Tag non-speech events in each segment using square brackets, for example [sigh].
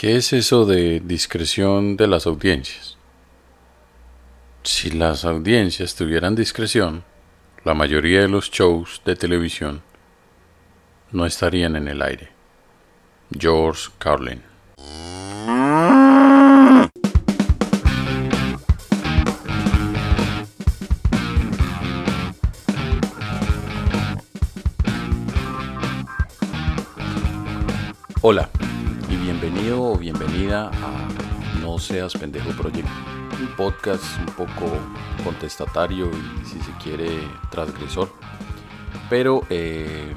¿Qué es eso de discreción de las audiencias? Si las audiencias tuvieran discreción, la mayoría de los shows de televisión no estarían en el aire. George Carlin Hola bienvenido o bienvenida a No Seas Pendejo Proyecto, un podcast un poco contestatario y si se quiere transgresor, pero eh,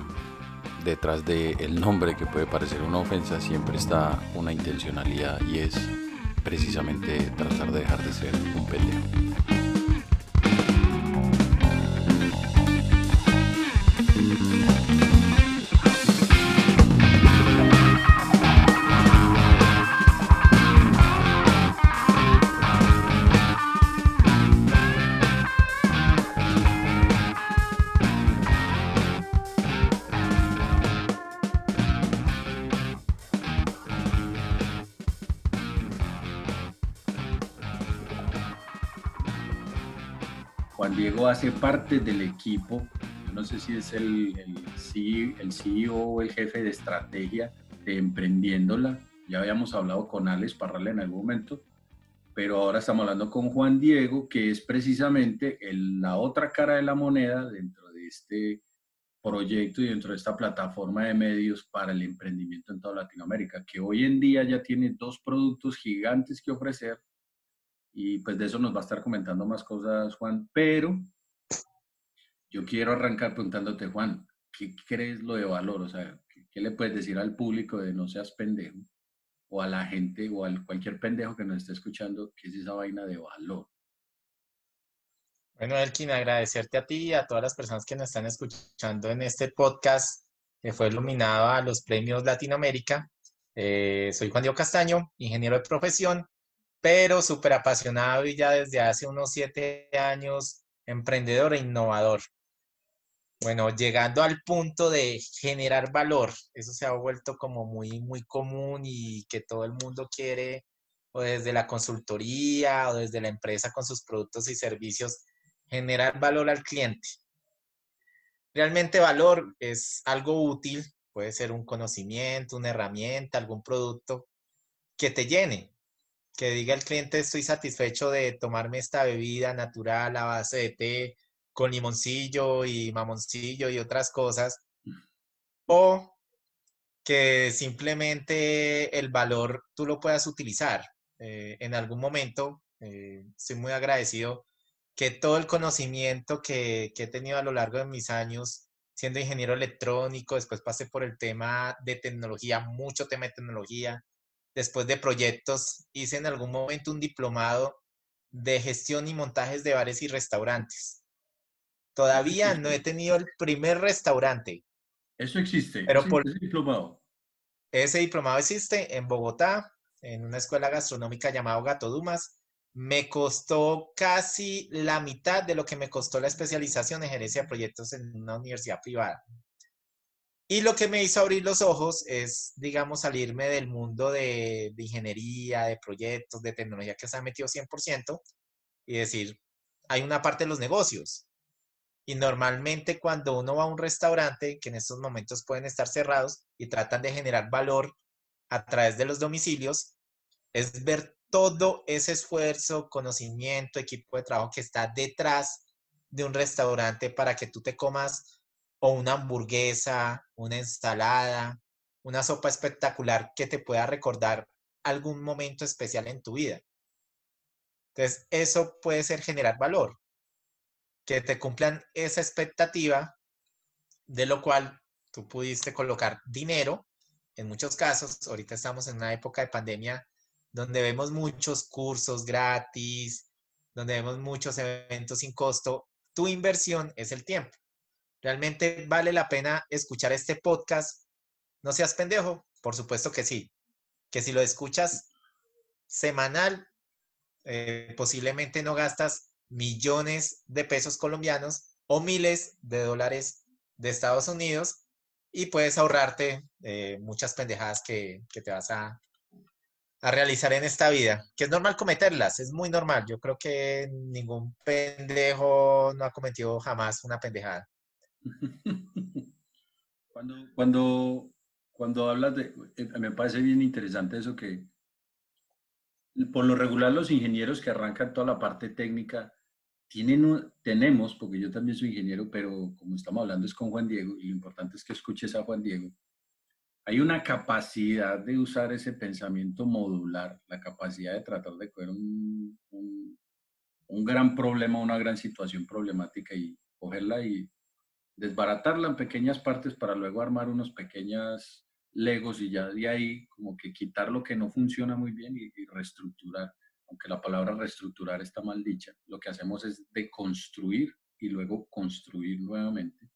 detrás del nombre que puede parecer una ofensa siempre está una intencionalidad y es precisamente tratar de dejar de ser un pendejo. Parte del equipo, no sé si es el, el, el CEO o el jefe de estrategia de Emprendiéndola, ya habíamos hablado con Alex Parral en algún momento, pero ahora estamos hablando con Juan Diego, que es precisamente la otra cara de la moneda dentro de este proyecto y dentro de esta plataforma de medios para el emprendimiento en toda Latinoamérica, que hoy en día ya tiene dos productos gigantes que ofrecer. Y pues de eso nos va a estar comentando más cosas Juan, pero yo quiero arrancar preguntándote, Juan, ¿qué crees lo de valor? O sea, ¿qué, le puedes decir al público de no seas pendejo? O a la gente o a cualquier pendejo que nos esté escuchando, ¿qué es esa vaina de valor? Bueno, Elkin, agradecerte a ti y a todas las personas que nos están escuchando en este podcast que fue iluminado a los premios Latinoamérica. Eh, soy Juan Diego Castaño, ingeniero de profesión, pero súper apasionado y ya desde hace unos siete años emprendedor e innovador. Bueno, llegando al punto de generar valor, eso se ha vuelto como muy, muy común y que todo el mundo quiere, o desde la consultoría o desde la empresa con sus productos y servicios, generar valor al cliente. Realmente valor es algo útil, puede ser un conocimiento, una herramienta, algún producto que te llene, que diga el cliente estoy satisfecho de tomarme esta bebida natural a base de té con limoncillo y mamoncillo y otras cosas, o que simplemente el valor tú lo puedas utilizar. Eh, en algún momento, eh, estoy muy agradecido que todo el conocimiento que, que he tenido a lo largo de mis años siendo ingeniero electrónico, después pasé por el tema de tecnología, mucho tema de tecnología, después de proyectos, hice en algún momento un diplomado de gestión y montajes de bares y restaurantes. Todavía no he tenido el primer restaurante. Eso existe. Pero por ese diplomado. Ese diplomado existe en Bogotá, en una escuela gastronómica llamada Gato Dumas. Me costó casi la mitad de lo que me costó la especialización en gerencia de proyectos en una universidad privada. Y lo que me hizo abrir los ojos es, digamos, salirme del mundo de, de ingeniería, de proyectos, de tecnología que se ha metido 100% y decir, hay una parte de los negocios, y normalmente cuando uno va a un restaurante, que en estos momentos pueden estar cerrados y tratan de generar valor a través de los domicilios, es ver todo ese esfuerzo, conocimiento, equipo de trabajo que está detrás de un restaurante para que tú te comas o una hamburguesa, una ensalada, una sopa espectacular que te pueda recordar algún momento especial en tu vida. Entonces, eso puede ser generar valor que te cumplan esa expectativa, de lo cual tú pudiste colocar dinero. En muchos casos, ahorita estamos en una época de pandemia donde vemos muchos cursos gratis, donde vemos muchos eventos sin costo. Tu inversión es el tiempo. ¿Realmente vale la pena escuchar este podcast? No seas pendejo, por supuesto que sí. Que si lo escuchas semanal, eh, posiblemente no gastas millones de pesos colombianos o miles de dólares de Estados Unidos y puedes ahorrarte eh, muchas pendejadas que, te vas a, a realizar en esta vida, que es normal cometerlas, es muy normal. Yo creo que ningún pendejo no ha cometido jamás una pendejada. [laughs] Cuando, cuando, cuando hablas de, eh, me parece bien interesante eso que por lo regular los ingenieros que arrancan toda la parte técnica tienen, tenemos, porque yo también soy ingeniero, pero como estamos hablando es con Juan Diego y lo importante es que escuches a Juan Diego, hay una capacidad de usar ese pensamiento modular, la capacidad de tratar de coger un, un, un gran problema, una gran situación problemática y cogerla y desbaratarla en pequeñas partes para luego armar unos pequeñas legos y ya de ahí como que quitar lo que no funciona muy bien y, reestructurar. Aunque la palabra reestructurar está mal dicha, lo que hacemos es deconstruir y luego construir nuevamente.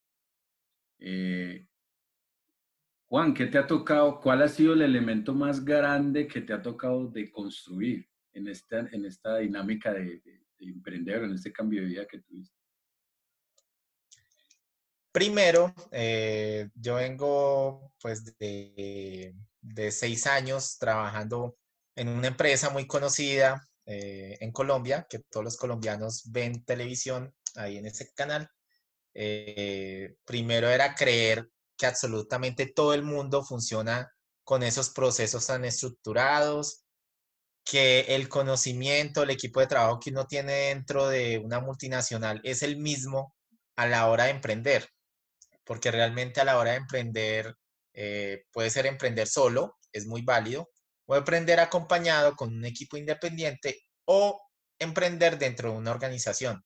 Eh, Juan, ¿qué te ha tocado? ¿Cuál ha sido el elemento más grande que te ha tocado de construir en esta, en esta dinámica de, emprender, en este cambio de vida que tuviste? Primero, eh, yo vengo pues de, seis años trabajando en una empresa muy conocida eh, en Colombia, que todos los colombianos ven televisión ahí en ese canal. Eh, primero era creer que absolutamente todo el mundo funciona con esos procesos tan estructurados, que el conocimiento, el equipo de trabajo que uno tiene dentro de una multinacional es el mismo a la hora de emprender, porque realmente a la hora de emprender eh, puede ser emprender solo, es muy válido, o emprender acompañado con un equipo independiente o emprender dentro de una organización.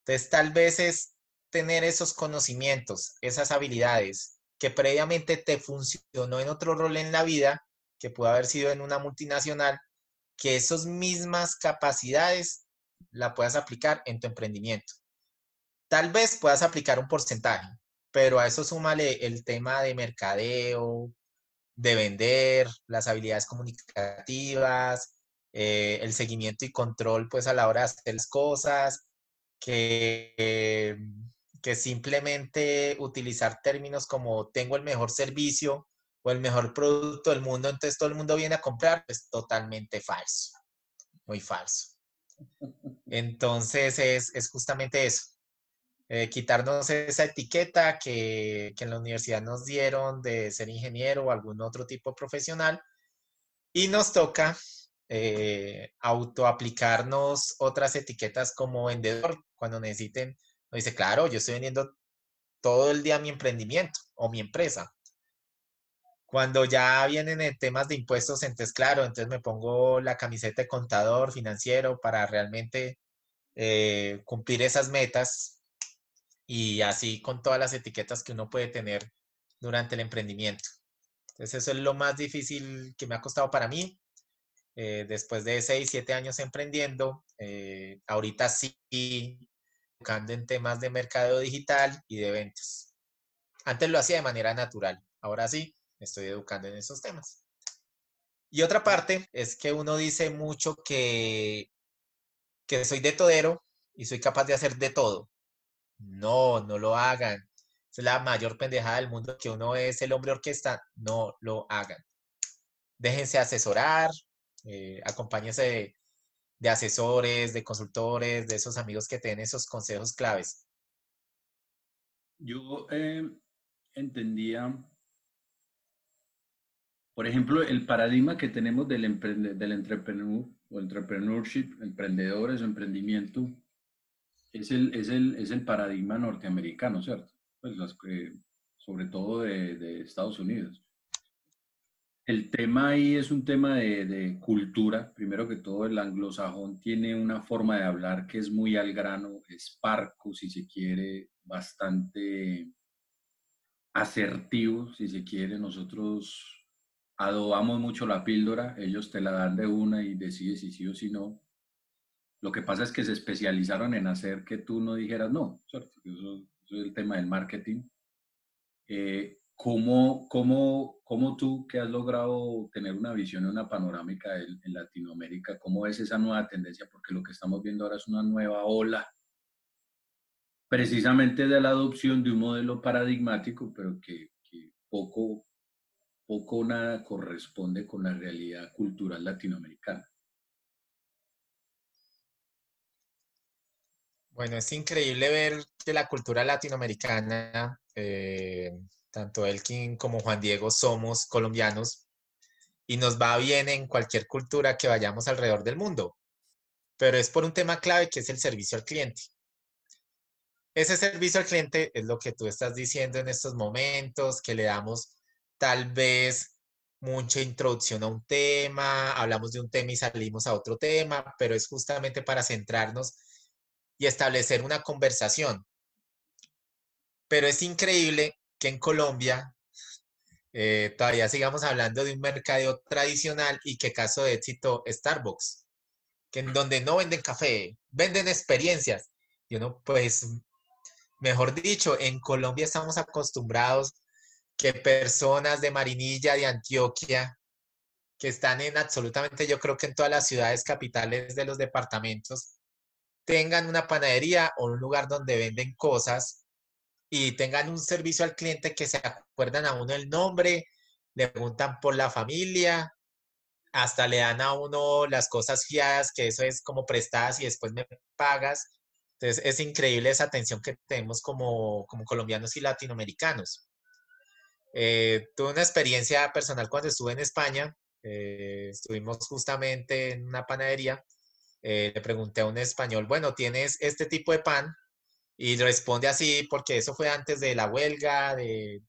Entonces, tal vez es tener esos conocimientos, esas habilidades que previamente te funcionó en otro rol en la vida, que pudo haber sido en una multinacional, que esas mismas capacidades la puedas aplicar en tu emprendimiento. Tal vez puedas aplicar un porcentaje, pero a eso súmale el tema de mercadeo, de vender, las habilidades comunicativas, eh, el seguimiento y control pues a la hora de hacer las cosas, que, que simplemente utilizar términos como tengo el mejor servicio o el mejor producto del mundo, entonces todo el mundo viene a comprar, es totalmente falso, muy falso. [laughs] Entonces es, justamente eso, eh, quitarnos esa etiqueta que, en la universidad nos dieron de ser ingeniero o algún otro tipo profesional y nos toca eh, autoaplicarnos otras etiquetas como vendedor cuando necesiten dice, claro, yo estoy vendiendo todo el día mi emprendimiento o mi empresa. Cuando ya vienen en temas de impuestos, entonces, claro, entonces me pongo la camiseta de contador financiero para realmente eh, cumplir esas metas y así con todas las etiquetas que uno puede tener durante el emprendimiento. Entonces, eso es lo más difícil que me ha costado para mí. Eh, después de seis, siete años emprendiendo, eh, ahorita sí educando en temas de mercado digital y de ventas. Antes lo hacía de manera natural, ahora sí, me estoy educando en esos temas. Y otra parte es que uno dice mucho que, que soy de todero y soy capaz de hacer de todo. No, no lo hagan. Es la mayor pendejada del mundo que uno es el hombre orquesta. No lo hagan. Déjense asesorar, eh, acompáñense de asesores, de consultores, de esos amigos que tienen esos consejos claves? Yo eh, entendía, por ejemplo, el paradigma que tenemos del, del entrepreneur o entrepreneurship, emprendedores emprendimiento, es el, es el, es el paradigma norteamericano, ¿cierto? Pues las sobre todo de, de Estados Unidos. El tema ahí es un tema de, cultura. Primero que todo, el anglosajón tiene una forma de hablar que es muy al grano, es parco, si se quiere, bastante asertivo, si se quiere. Nosotros adobamos mucho la píldora, ellos te la dan de una y decides si sí o si no. Lo que pasa es que se especializaron en hacer que tú no dijeras no, ¿cierto? Eso, es el tema del marketing. Eh, ¿Cómo, cómo, cómo tú que has logrado tener una visión una panorámica en, Latinoamérica, cómo es esa nueva tendencia? Porque lo que estamos viendo ahora es una nueva ola precisamente de la adopción de un modelo paradigmático, pero que, poco, poco nada corresponde con la realidad cultural latinoamericana. Bueno, es increíble ver que la cultura latinoamericana, eh, tanto Elkin como Juan Diego somos colombianos y nos va bien en cualquier cultura que vayamos alrededor del mundo, pero es por un tema clave que es el servicio al cliente. Ese servicio al cliente es lo que tú estás diciendo en estos momentos, que le damos tal vez mucha introducción a un tema, hablamos de un tema y salimos a otro tema, pero es justamente para centrarnos y establecer una conversación. Pero es increíble que en Colombia eh, todavía sigamos hablando de un mercadeo tradicional y que caso de éxito Starbucks, que en donde no venden café, venden experiencias. Y uno, pues, mejor dicho, en Colombia estamos acostumbrados que personas de Marinilla, de Antioquia, que están en absolutamente, yo creo que en todas las ciudades capitales de los departamentos, tengan una panadería o un lugar donde venden cosas y tengan un servicio al cliente que se acuerdan a uno el nombre, le preguntan por la familia, hasta le dan a uno las cosas fiadas, que eso es como prestadas y después me pagas. Entonces es increíble esa atención que tenemos como, como colombianos y latinoamericanos. Eh, tuve una experiencia personal cuando estuve en España. Eh, estuvimos justamente en una panadería eh, le pregunté a un español, bueno, ¿tienes este tipo de pan? Y responde así, porque eso fue antes de la huelga de,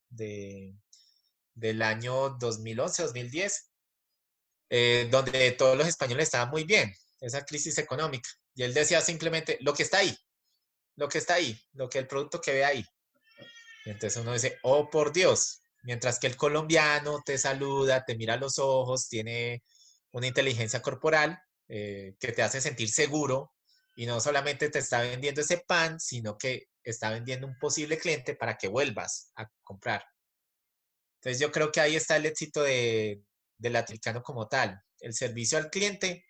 del año 2011-2010, eh, donde todos los españoles estaban muy bien, esa crisis económica. Y él decía simplemente, lo que está ahí, lo que está ahí, lo que el producto que ve ahí. entonces uno dice, oh por Dios, mientras que el colombiano te saluda, te mira los ojos, tiene una inteligencia corporal, eh, que te hace sentir seguro y no solamente te está vendiendo ese pan, sino que está vendiendo un posible cliente para que vuelvas a comprar. Entonces yo creo que ahí está el éxito de, del latinoamericano como tal. El servicio al cliente,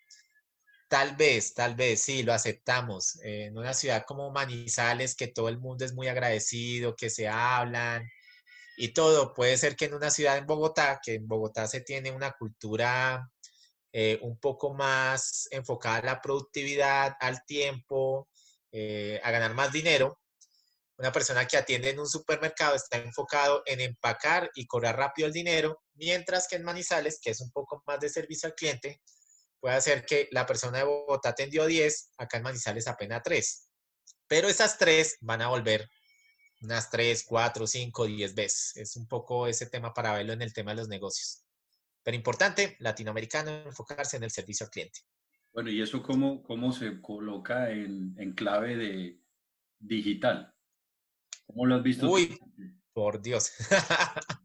tal vez, tal vez, sí, lo aceptamos. en una ciudad como Manizales, que todo el mundo es muy agradecido, que se hablan y todo, puede ser que en una ciudad en Bogotá, que en Bogotá se tiene una cultura eh, un poco más enfocada a la productividad, al tiempo, eh, a ganar más dinero. Una persona que atiende en un supermercado está enfocado en empacar y cobrar rápido el dinero, mientras que en Manizales, que es un poco más de servicio al cliente, puede hacer que la persona de Bogotá atendió 10, acá en Manizales apenas 3. Pero esas 3 van a volver unas 3, 4, 5, 10 veces. Es un poco ese tema para verlo en el tema de los negocios. Pero importante, latinoamericano, enfocarse en el servicio al cliente. Bueno, ¿y eso cómo, cómo se coloca en, en clave de digital? ¿Cómo lo has visto? Uy, por Dios. [laughs]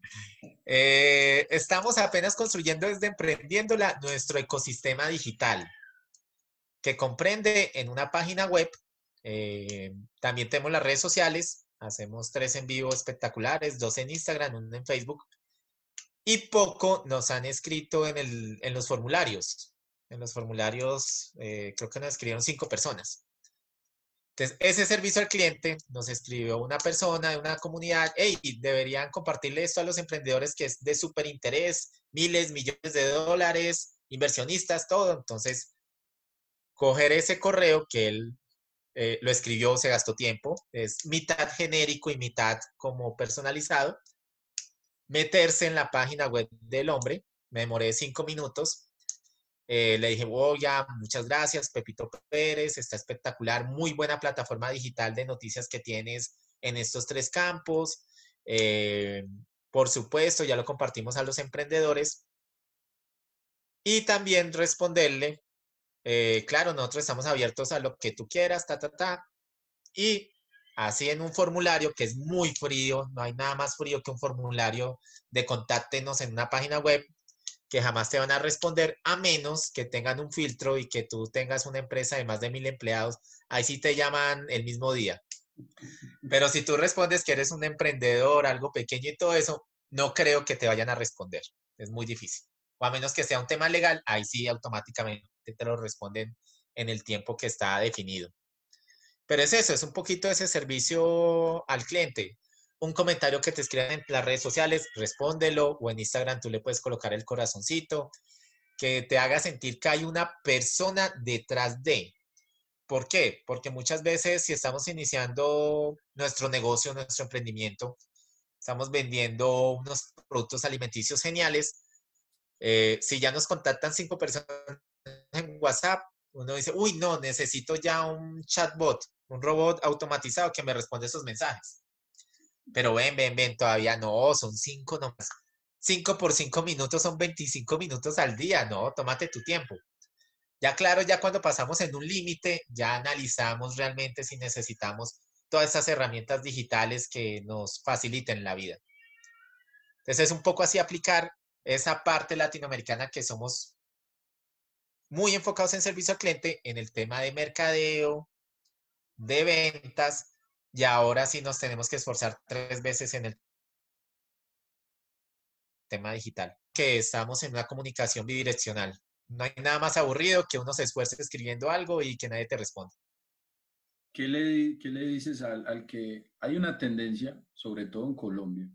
Eh, estamos apenas construyendo desde Emprendiéndola nuestro ecosistema digital, que comprende en una página web. Eh, también tenemos las redes sociales. Hacemos tres en vivo espectaculares, dos en Instagram, uno en Facebook y poco nos han escrito en, el, en los formularios. En los formularios eh, creo que nos escribieron cinco personas. Entonces, ese servicio al cliente nos escribió una persona de una comunidad, hey, deberían compartirle esto a los emprendedores que es de súper interés, miles, millones de dólares, inversionistas, todo. Entonces, coger ese correo que él eh, lo escribió, se gastó tiempo, es mitad genérico y mitad como personalizado meterse en la página web del hombre. Me demoré cinco minutos. Eh, le dije, oh, ya, muchas gracias, Pepito Pérez, está espectacular, muy buena plataforma digital de noticias que tienes en estos tres campos. Eh, por supuesto, ya lo compartimos a los emprendedores. Y también responderle, eh, claro, nosotros estamos abiertos a lo que tú quieras, ta, ta, ta. Y así en un formulario que es muy frío, no hay nada más frío que un formulario de contáctenos en una página web que jamás te van a responder a menos que tengan un filtro y que tú tengas una empresa de más de mil empleados, ahí sí te llaman el mismo día. Pero si tú respondes que eres un emprendedor, algo pequeño y todo eso, no creo que te vayan a responder. Es muy difícil. O a menos que sea un tema legal, ahí sí automáticamente te lo responden en el tiempo que está definido. Pero es eso, es un poquito ese servicio al cliente. un comentario que te escriban en las redes sociales, respóndelo o en Instagram tú le puedes colocar el corazoncito, que te haga sentir que hay una persona detrás de. ¿Por qué? Porque muchas veces si estamos iniciando nuestro negocio, nuestro emprendimiento, estamos vendiendo unos productos alimenticios geniales, eh, si ya nos contactan cinco personas en WhatsApp, uno dice, uy, no, necesito ya un chatbot, un robot automatizado que me responde esos mensajes. Pero ven, ven, ven, todavía no, son cinco nomás. Cinco por cinco minutos son 25 minutos al día, no, tómate tu tiempo. Ya claro, ya cuando pasamos en un límite, ya analizamos realmente si necesitamos todas esas herramientas digitales que nos faciliten la vida. Entonces es un poco así aplicar esa parte latinoamericana que somos muy enfocados en servicio al cliente, en el tema de mercadeo, de ventas, y ahora sí nos tenemos que esforzar tres veces en el tema digital, que estamos en una comunicación bidireccional. No hay nada más aburrido que uno se esfuerce escribiendo algo y que nadie te responda. ¿Qué le, qué le dices al, al, que hay una tendencia, sobre todo en Colombia?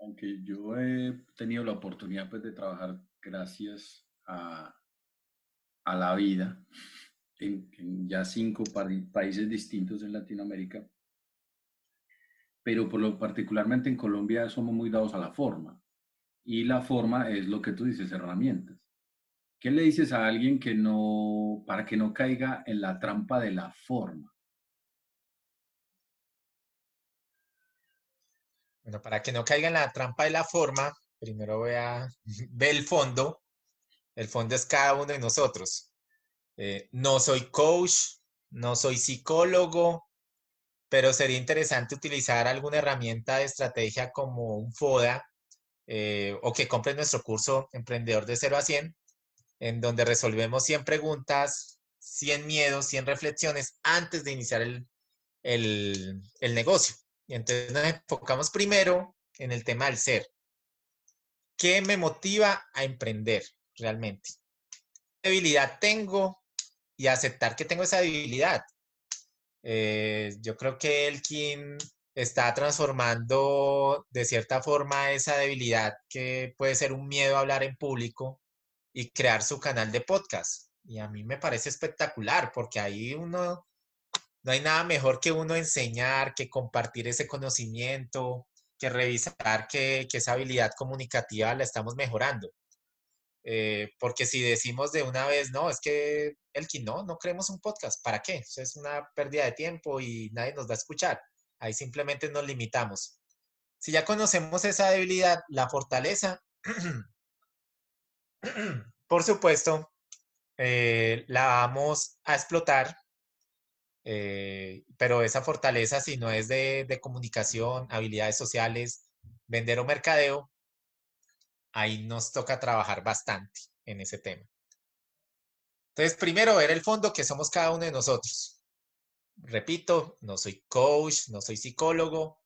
Aunque yo he tenido la oportunidad pues, de trabajar gracias a, a la vida en, ya cinco países distintos en Latinoamérica, pero por lo particularmente en Colombia somos muy dados a la forma. Y la forma es lo que tú dices, herramientas. ¿Qué le dices a alguien que no, para que no caiga en la trampa de la forma? Bueno, para que no caiga en la trampa de la forma, primero voy a [laughs] el fondo. El fondo es cada uno de nosotros. Eh, no soy coach, no soy psicólogo, pero sería interesante utilizar alguna herramienta de estrategia como un FODA eh, o que compre nuestro curso Emprendedor de 0 a 100 en donde resolvemos 100 preguntas, 100 miedos, 100 reflexiones antes de iniciar el, el, negocio. Y entonces nos enfocamos primero en el tema del ser. ¿Qué me motiva a emprender realmente? ¿Qué debilidad tengo? Y aceptar que tengo esa debilidad. Eh, yo creo que el quien está transformando de cierta forma esa debilidad que puede ser un miedo a hablar en público y crear su canal de podcast. Y a mí me parece espectacular porque ahí uno, no hay nada mejor que uno enseñar, que compartir ese conocimiento, que revisar que, esa habilidad comunicativa la estamos mejorando. Eh, porque si decimos de una vez, no, es que el que no, no creemos un podcast, ¿para qué? es una pérdida de tiempo y nadie nos va a escuchar. Ahí simplemente nos limitamos. Si ya conocemos esa debilidad, la fortaleza, [clears throat] Por supuesto, eh, la vamos a explotar, eh, pero esa fortaleza, si no es de, de comunicación, habilidades sociales, vender o mercadeo, ahí nos toca trabajar bastante en ese tema. Entonces, primero ver el fondo que somos cada uno de nosotros. Repito, no soy coach, no soy psicólogo,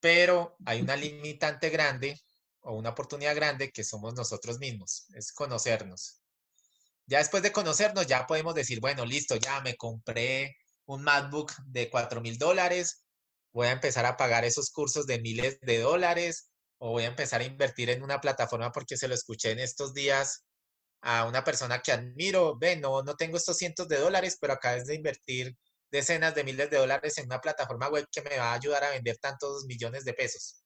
pero hay una limitante grande o una oportunidad grande que somos nosotros mismos, es conocernos. Ya después de conocernos, ya podemos decir, bueno, listo, ya me compré un MacBook de 4 mil dólares, voy a empezar a pagar esos cursos de miles de dólares o voy a empezar a invertir en una plataforma porque se lo escuché en estos días a una persona que admiro, ve, no, no tengo estos cientos de dólares, pero acabas de invertir decenas de miles de dólares en una plataforma web que me va a ayudar a vender tantos millones de pesos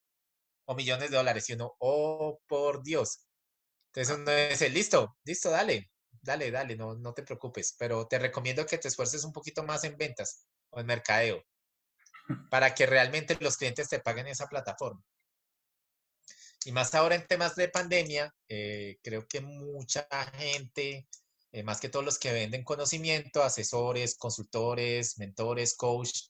o millones de dólares. Y uno, oh, por Dios. Entonces uno dice, listo, listo, dale, dale, dale, no, no te preocupes. Pero te recomiendo que te esfuerces un poquito más en ventas o en mercadeo para que realmente los clientes te paguen esa plataforma. Y más ahora en temas de pandemia, eh, creo que mucha gente, eh, más que todos los que venden conocimiento, asesores, consultores, mentores, coach,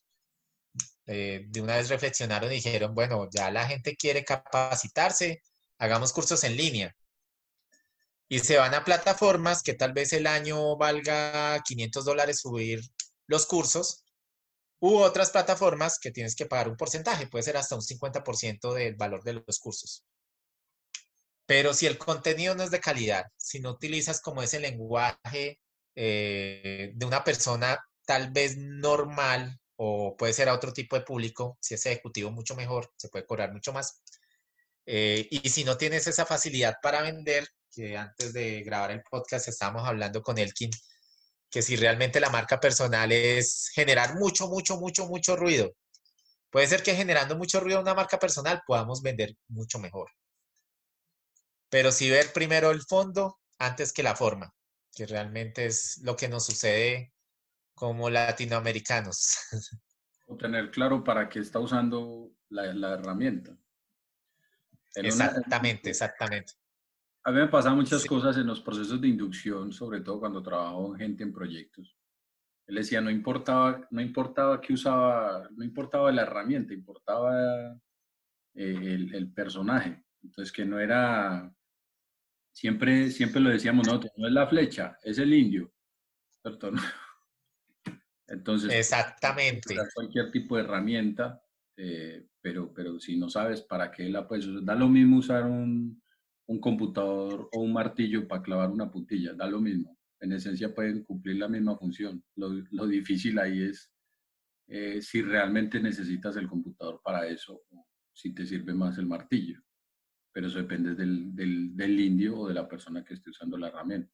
eh, de una vez reflexionaron y dijeron, bueno, ya la gente quiere capacitarse, hagamos cursos en línea. Y se van a plataformas que tal vez el año valga 500 dólares subir los cursos, u otras plataformas que tienes que pagar un porcentaje, puede ser hasta un 50% del valor de los cursos. Pero si el contenido no es de calidad, si no utilizas como ese lenguaje eh, de una persona tal vez normal, o puede ser a otro tipo de público. Si es ejecutivo, mucho mejor, se puede cobrar mucho más. Eh, y si no tienes esa facilidad para vender, que antes de grabar el podcast estábamos hablando con Elkin, que si realmente la marca personal es generar mucho, mucho, mucho, mucho ruido. Puede ser que generando mucho ruido una marca personal podamos vender mucho mejor. Pero si ver primero el fondo antes que la forma, que realmente es lo que nos sucede como latinoamericanos. [laughs] O tener claro para qué está usando la, herramienta. exactamente, exactamente. A mí me pasan muchas cosas en los procesos de inducción, sobre todo cuando trabajo con gente en proyectos. Él decía, no importaba, no importaba qué usaba, no importaba la herramienta, importaba eh, el, el, personaje. Entonces, que no era, siempre, siempre lo decíamos, no, no es la flecha, es el indio. ¿Cierto? [laughs] Entonces, exactamente. Cualquier tipo de herramienta, eh, pero, pero si no sabes para qué la puedes usar, da lo mismo usar un, un computador o un martillo para clavar una puntilla, da lo mismo. En esencia pueden cumplir la misma función. Lo, lo difícil ahí es eh, si realmente necesitas el computador para eso o si te sirve más el martillo. Pero eso depende del, del, del indio o de la persona que esté usando la herramienta.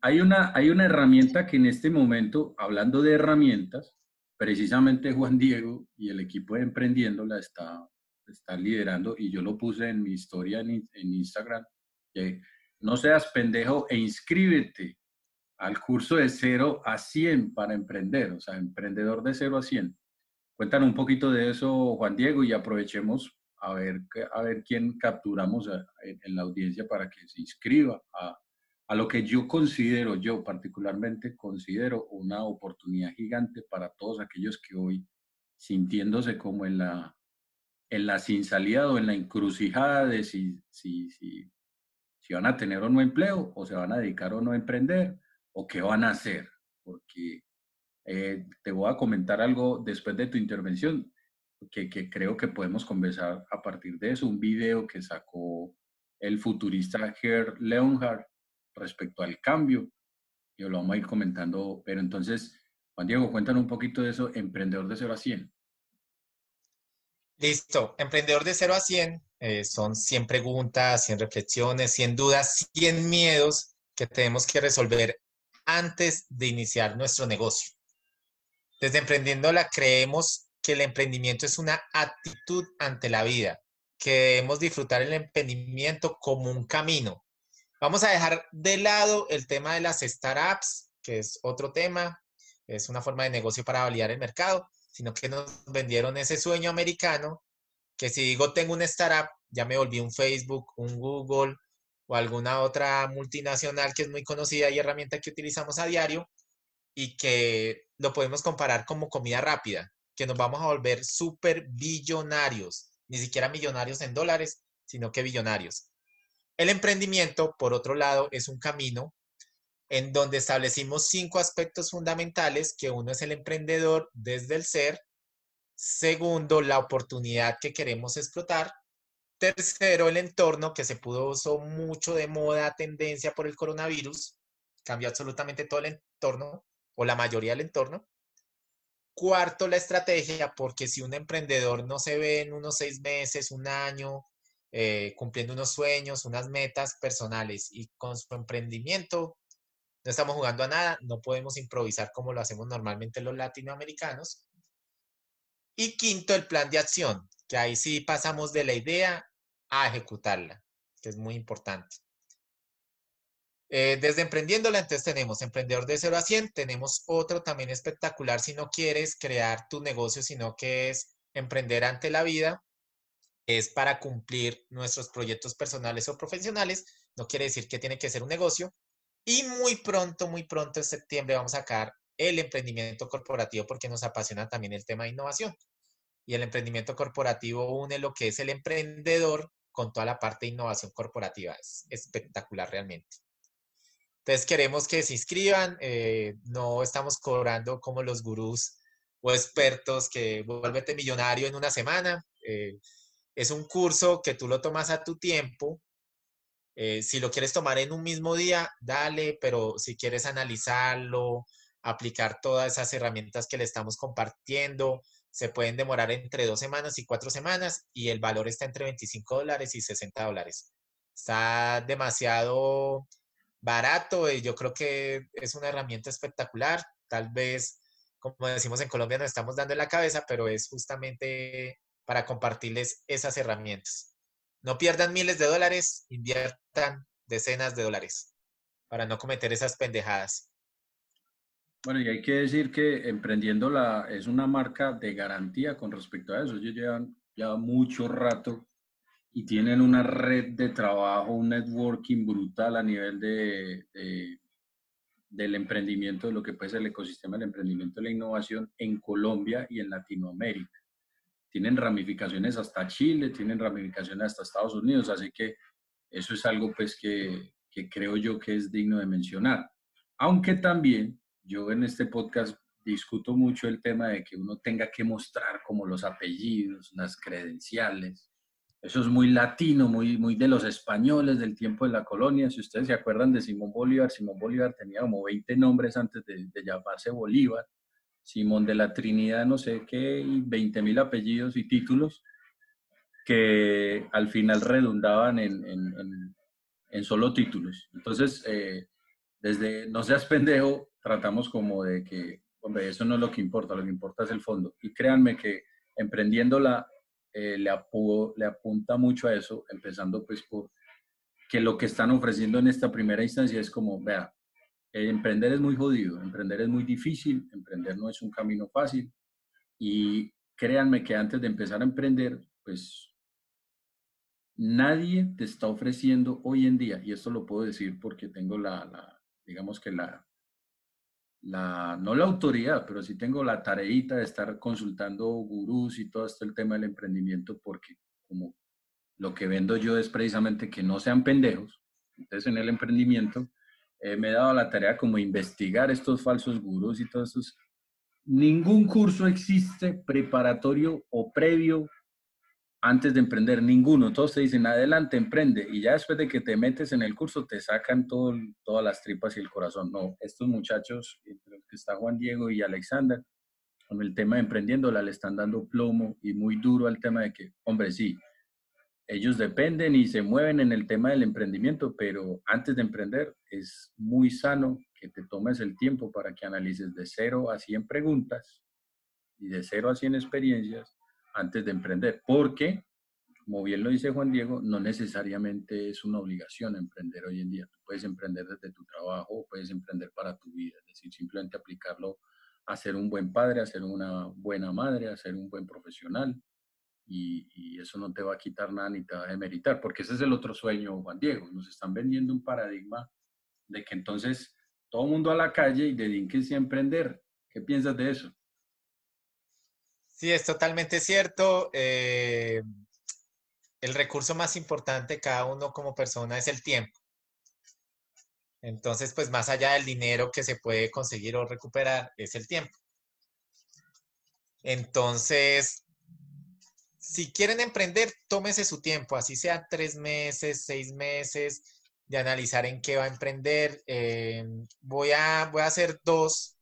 Hay una, hay una herramienta que en este momento, hablando de herramientas, precisamente Juan Diego y el equipo de Emprendiendo la está, está liderando y yo lo puse en mi historia en, Instagram. no seas pendejo e inscríbete al curso de 0 a 100 para emprender, o sea, emprendedor de 0 a 100. Cuéntanos un poquito de eso, Juan Diego, y aprovechemos a ver, a ver quién capturamos en, en la audiencia para que se inscriba a, a lo que yo considero, yo particularmente considero una oportunidad gigante para todos aquellos que hoy, sintiéndose como en la, en la sin salida o en la encrucijada de si, si, si, si van a tener o no empleo, o se van a dedicar o no a emprender, o qué van a hacer. Porque eh, te voy a comentar algo después de tu intervención, que, que creo que podemos conversar a partir de eso. Un video que sacó el futurista Herr Leonhardt respecto al cambio. Y lo vamos a ir comentando, pero entonces, Juan Diego, cuéntanos un poquito de eso, Emprendedor de 0 a 100. Listo, Emprendedor de 0 a 100 eh, son 100 preguntas, 100 reflexiones, 100 dudas, 100 miedos que tenemos que resolver antes de iniciar nuestro negocio. Desde Emprendiéndola creemos que el emprendimiento es una actitud ante la vida, que debemos disfrutar el emprendimiento como un camino, Vamos a dejar de lado el tema de las startups, que es otro tema, es una forma de negocio para validar el mercado, sino que nos vendieron ese sueño americano, que si digo tengo una startup, ya me volví un Facebook, un Google o alguna otra multinacional que es muy conocida y herramienta que utilizamos a diario y que lo podemos comparar como comida rápida, que nos vamos a volver súper billonarios, ni siquiera millonarios en dólares, sino que billonarios. El emprendimiento, por otro lado, es un camino en donde establecimos cinco aspectos fundamentales, que uno es el emprendedor desde el ser, segundo, la oportunidad que queremos explotar, tercero, el entorno que se puso mucho de moda, tendencia por el coronavirus, cambió absolutamente todo el entorno o la mayoría del entorno. Cuarto, la estrategia, porque si un emprendedor no se ve en unos seis meses, un año, eh, cumpliendo unos sueños, unas metas personales y con su emprendimiento no estamos jugando a nada, no podemos improvisar como lo hacemos normalmente los latinoamericanos. Y quinto, el plan de acción, que ahí sí pasamos de la idea a ejecutarla, que es muy importante. Eh, desde Emprendiéndola, entonces tenemos Emprendedor de 0 a 100, tenemos otro también espectacular si no quieres crear tu negocio, sino que es emprender ante la vida, es para cumplir nuestros proyectos personales o profesionales. No quiere decir que tiene que ser un negocio. Y muy pronto, muy pronto en septiembre vamos a sacar el emprendimiento corporativo porque nos apasiona también el tema de innovación. Y el emprendimiento corporativo une lo que es el emprendedor con toda la parte de innovación corporativa. Es espectacular realmente. Entonces queremos que se inscriban. Eh, no estamos cobrando como los gurús o expertos que vuélvete millonario en una semana. Eh, es un curso que tú lo tomas a tu tiempo. Eh, si lo quieres tomar en un mismo día, dale, pero si quieres analizarlo, aplicar todas esas herramientas que le estamos compartiendo. Se pueden demorar entre dos semanas y cuatro semanas y el valor está entre 25 dólares y 60 dólares. Está demasiado barato y yo creo que es una herramienta espectacular. Tal vez, como decimos en Colombia, nos estamos dando en la cabeza, pero es justamente para compartirles esas herramientas. No pierdan miles de dólares, inviertan decenas de dólares para no cometer esas pendejadas. Bueno, y hay que decir que Emprendiéndola es una marca de garantía con respecto a eso. Ellos llevan ya mucho rato y tienen una red de trabajo, un networking brutal a nivel de, del emprendimiento, de lo que puede ser el ecosistema del emprendimiento y la innovación en Colombia y en Latinoamérica. Tienen ramificaciones hasta Chile, tienen ramificaciones hasta Estados Unidos, así que eso es algo pues que, que creo yo que es digno de mencionar. Aunque también yo en este podcast discuto mucho el tema de que uno tenga que mostrar como los apellidos, las credenciales. Eso es muy latino, muy, muy de los españoles del tiempo de la colonia. Si ustedes se acuerdan de Simón Bolívar, Simón Bolívar tenía como 20 nombres antes de, llamarse Bolívar. Simón de la Trinidad, no sé qué, y 20 mil apellidos y títulos que al final redundaban en, en, solo títulos. Entonces, eh, desde No seas pendejo, tratamos como de que, hombre, eso no es lo que importa, lo que importa es el fondo. Y créanme que emprendiéndola eh, le, le apunta mucho a eso, empezando pues por que lo que están ofreciendo en esta primera instancia es como, vea, emprender es muy jodido, emprender es muy difícil, emprender no es un camino fácil. Y créanme que antes de empezar a emprender, pues nadie te está ofreciendo hoy en día, y esto lo puedo decir porque tengo la, la digamos que la, no la autoridad, pero sí tengo la tareita de estar consultando gurús y todo este el tema del emprendimiento, porque como lo que vendo yo es precisamente que no sean pendejos, entonces en el emprendimiento eh, me he dado la tarea como investigar estos falsos gurús y todos estos. Ningún curso existe preparatorio o previo antes de emprender, ninguno. Todos te dicen, adelante, emprende. Y ya después de que te metes en el curso, te sacan todo, todas las tripas y el corazón. No, estos muchachos, los que está Juan Diego y Alexander, con el tema de emprendiéndola, le están dando plomo y muy duro al tema de que, hombre, sí, ellos dependen y se mueven en el tema del emprendimiento, pero antes de emprender es muy sano que te tomes el tiempo para que analices de cero a 100 preguntas y de cero a 100 experiencias antes de emprender, porque, como bien lo dice Juan Diego, no necesariamente es una obligación emprender hoy en día. Tú puedes emprender desde tu trabajo puedes emprender para tu vida, es decir, simplemente aplicarlo a ser un buen padre, a ser una buena madre, a ser un buen profesional. Y, y, eso no te va a quitar nada ni te va a demeritar, porque ese es el otro sueño, Juan Diego. Nos están vendiendo un paradigma de que entonces todo mundo a la calle y dedíquense a emprender. ¿Qué piensas de eso? Sí, es totalmente cierto. Eh, el recurso más importante cada uno como persona es el tiempo. Entonces, pues más allá del dinero que se puede conseguir o recuperar, es el tiempo. Entonces, si quieren emprender, tómese su tiempo, así sea tres meses, seis meses, de analizar en qué va a emprender. Eh, voy, a, voy a hacer dos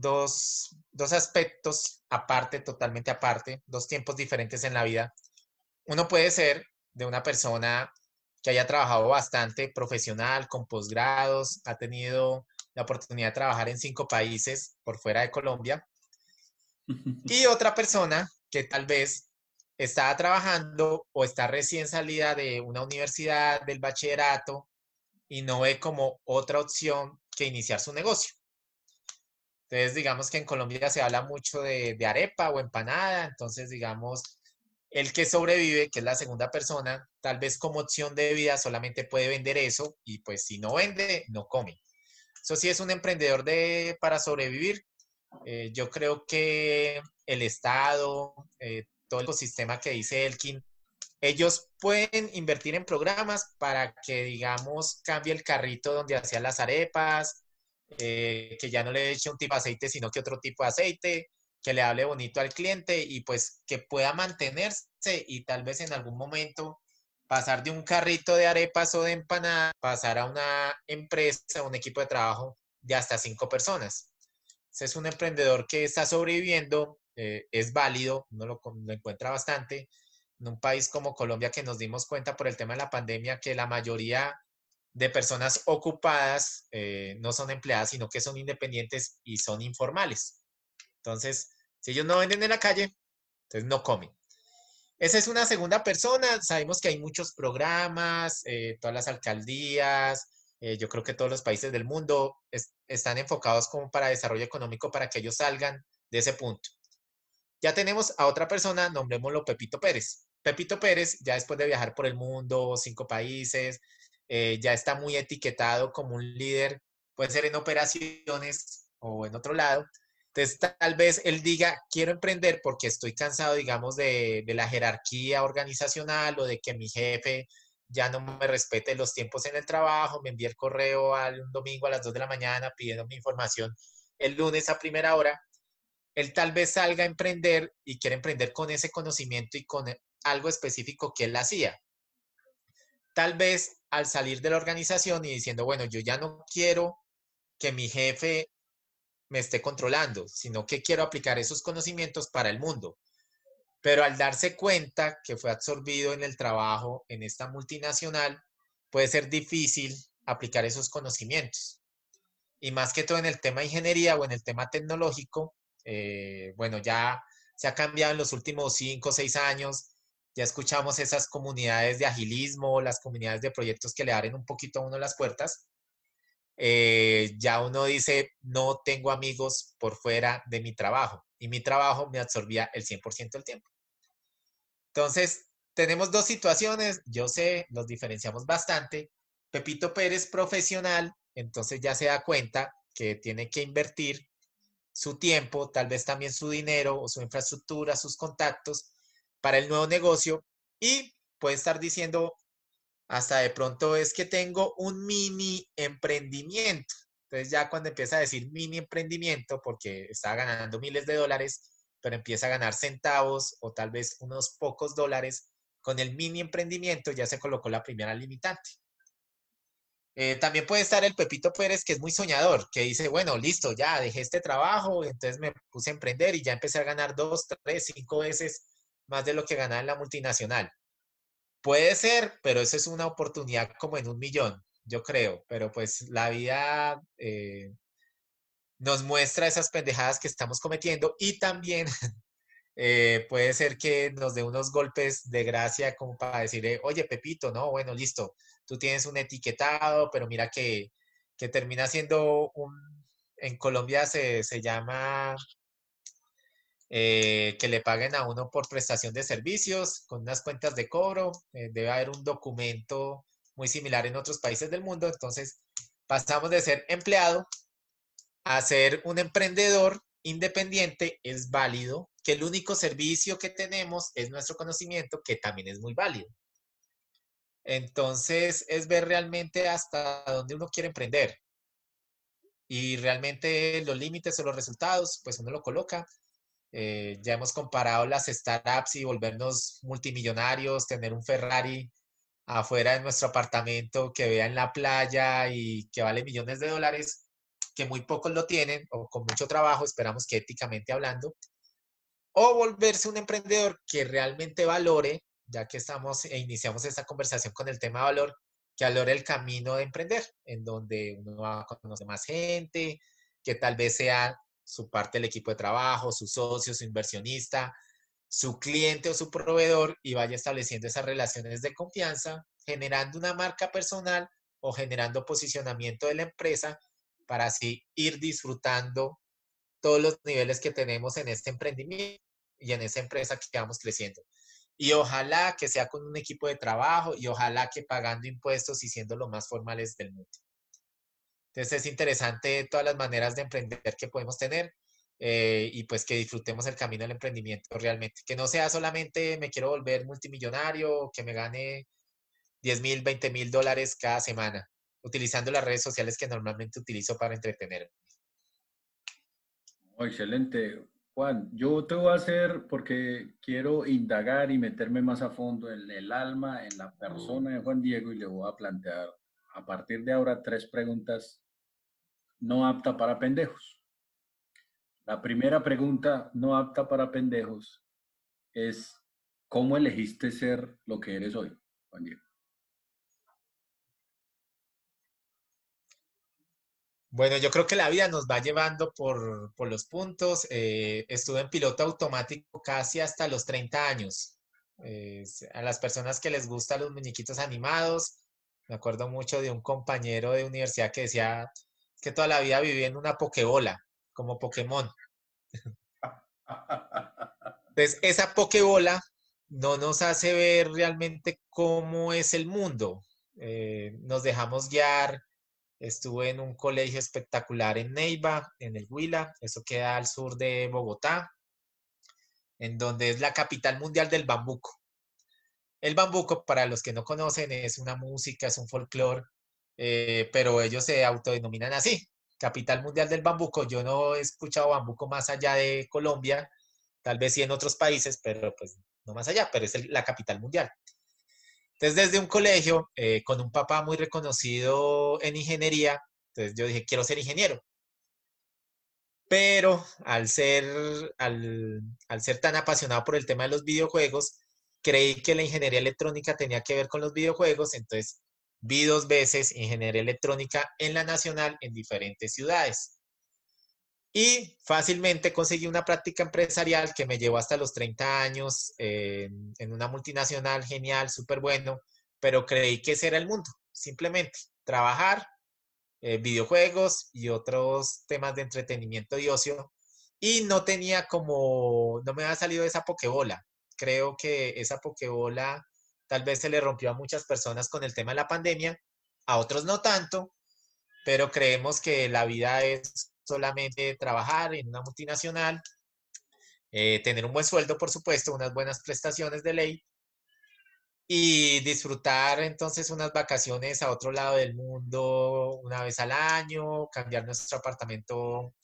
dos, aspectos aparte, totalmente aparte, dos tiempos diferentes en la vida. Uno puede ser de una persona que haya trabajado bastante profesional, con posgrados, ha tenido la oportunidad de trabajar en cinco países por fuera de Colombia. [laughs] Y otra persona que tal vez está trabajando o está recién salida de una universidad, del bachillerato, y no ve como otra opción que iniciar su negocio. Entonces, digamos que en Colombia se habla mucho de, arepa o empanada, entonces, digamos, el que sobrevive, que es la segunda persona, tal vez como opción de vida solamente puede vender eso y pues si no vende, no come. Eso sí es un emprendedor de, para sobrevivir. Eh, yo creo que el Estado, eh, todo el ecosistema que dice Elkin, ellos pueden invertir en programas para que, digamos, cambie el carrito donde hacían las arepas, eh, que ya no le eche un tipo de aceite, sino que otro tipo de aceite, que le hable bonito al cliente y pues que pueda mantenerse y tal vez en algún momento pasar de un carrito de arepas o de empanadas, pasar a una empresa, un equipo de trabajo de hasta cinco personas. Ese es un emprendedor que está sobreviviendo, eh, es válido, uno lo, encuentra bastante. En un país como Colombia que nos dimos cuenta por el tema de la pandemia que la mayoría de personas ocupadas eh, no son empleadas, sino que son independientes y son informales. Entonces, si ellos no venden en la calle, entonces no comen. Esa es una segunda persona. Sabemos que hay muchos programas, eh, todas las alcaldías, eh, yo creo que todos los países del mundo están enfocados como para desarrollo económico para que ellos salgan de ese punto. Ya tenemos a otra persona, nombrémoslo Pepito Pérez. Pepito Pérez, ya después de viajar por el mundo, cinco países, eh, ya está muy etiquetado como un líder, puede ser en operaciones o en otro lado, entonces, tal vez él diga, quiero emprender porque estoy cansado, digamos, de, la jerarquía organizacional o de que mi jefe ya no me respete los tiempos en el trabajo, me envíe el correo al domingo a las 2 de la mañana pidiendo mi información el lunes a primera hora. Él tal vez salga a emprender y quiere emprender con ese conocimiento y con algo específico que él hacía. Tal vez al salir de la organización y diciendo, bueno, yo ya no quiero que mi jefe me esté controlando, sino que quiero aplicar esos conocimientos para el mundo. Pero al darse cuenta que fue absorbido en el trabajo en esta multinacional, puede ser difícil aplicar esos conocimientos. Y más que todo en el tema de ingeniería o en el tema tecnológico, eh, bueno, ya se ha cambiado en los últimos cinco o seis años. Ya escuchamos esas comunidades de agilismo, las comunidades de proyectos que le abren un poquito a uno las puertas. Eh, ya uno dice, no tengo amigos por fuera de mi trabajo y mi trabajo me absorbía el 100% del tiempo. Entonces, tenemos dos situaciones, yo sé, los diferenciamos bastante. Pepito Pérez, profesional, entonces ya se da cuenta que tiene que invertir su tiempo, tal vez también su dinero o su infraestructura, sus contactos para el nuevo negocio y puede estar diciendo, hasta de pronto es que tengo un mini emprendimiento. Entonces ya cuando empieza a decir mini emprendimiento, porque está ganando miles de dólares, pero empieza a ganar centavos o tal vez unos pocos dólares, con el mini emprendimiento ya se colocó la primera limitante. Eh, también puede estar el Pepito Pérez, que es muy soñador, que dice, bueno, listo, ya dejé este trabajo, entonces me puse a emprender y ya empecé a ganar dos, tres, cinco veces más de lo que ganaba en la multinacional. Puede ser, pero eso es una oportunidad como en un millón, yo creo. Pero pues la vida eh, nos muestra esas pendejadas que estamos cometiendo y también [laughs] eh, puede ser que nos dé unos golpes de gracia como para decirle, oye, Pepito, no, bueno, listo, tú tienes un etiquetado, pero mira que, que termina siendo un, en Colombia se, se llama eh, que le paguen a uno por prestación de servicios con unas cuentas de cobro. Eh, debe haber un documento muy similar en otros países del mundo. Entonces, pasamos de ser empleado a ser un emprendedor independiente. Es válido que el único servicio que tenemos es nuestro conocimiento, que también es muy válido. Entonces, es ver realmente hasta dónde uno quiere emprender. Y realmente los límites o los resultados, pues uno lo coloca eh, ya hemos comparado las startups y volvernos multimillonarios, tener un Ferrari afuera de nuestro apartamento que vea en la playa y que vale millones de dólares, que muy pocos lo tienen o con mucho trabajo, esperamos que éticamente hablando, o volverse un emprendedor que realmente valore, ya que estamos e iniciamos esta conversación con el tema de valor, que valore el camino de emprender, en donde uno va a conocer más gente, que tal vez sea su parte del equipo de trabajo, su socio, su inversionista, su cliente o su proveedor y vaya estableciendo esas relaciones de confianza, generando una marca personal o generando posicionamiento de la empresa para así ir disfrutando todos los niveles que tenemos en este emprendimiento y en esa empresa que vamos creciendo. Y ojalá que sea con un equipo de trabajo y ojalá que pagando impuestos y siendo lo más formales del mundo. Entonces es interesante todas las maneras de emprender que podemos tener eh, y pues que disfrutemos el camino del emprendimiento realmente. Que no sea solamente me quiero volver multimillonario, que me gane 10 mil, 20 mil dólares cada semana, utilizando las redes sociales que normalmente utilizo para entretenerme. Oh, excelente. Juan, yo te voy a hacer porque quiero indagar y meterme más a fondo en el alma, en la persona de Juan Diego y le voy a plantear a partir de ahora tres preguntas no apta para pendejos. La primera pregunta no apta para pendejos es, ¿cómo elegiste ser lo que eres hoy, Juan Diego? Bueno, yo creo que la vida nos va llevando por, los puntos. Eh, estuve en piloto automático casi hasta los 30 años. a las personas que les gustan los muñequitos animados, me acuerdo mucho de un compañero de universidad que decía que toda la vida vivía en una pokebola, como Pokémon. Entonces, esa pokebola no nos hace ver realmente cómo es el mundo. Eh, nos dejamos guiar Estuve en un colegio espectacular en Neiva, en el Huila, eso queda al sur de Bogotá, en donde es la capital mundial del bambuco. El bambuco, para los que no conocen, es una música, es un folclore, eh, pero ellos se autodenominan así, capital mundial del bambuco. Yo no he escuchado bambuco más allá de Colombia, tal vez sí en otros países, pero pues no más allá, pero es la capital mundial. Entonces, desde un colegio, eh, con un papá muy reconocido en ingeniería, entonces yo dije, quiero ser ingeniero. Pero al ser, al, al ser tan apasionado por el tema de los videojuegos, creí que la ingeniería electrónica tenía que ver con los videojuegos, entonces vi dos veces ingeniería electrónica en la nacional en diferentes ciudades y fácilmente conseguí una práctica empresarial que me llevó hasta los 30 años en una multinacional genial, súper bueno, pero creí que ese era el mundo, simplemente trabajar, eh, videojuegos y otros temas de entretenimiento y ocio. Y no tenía como, no me había salido esa pokebola. Creo que esa pokebola tal vez se le rompió a muchas personas con el tema de la pandemia, a otros no tanto, pero creemos que la vida es solamente trabajar en una multinacional, eh, tener un buen sueldo, por supuesto, unas buenas prestaciones de ley y disfrutar entonces unas vacaciones a otro lado del mundo una vez al año, cambiar nuestro apartamento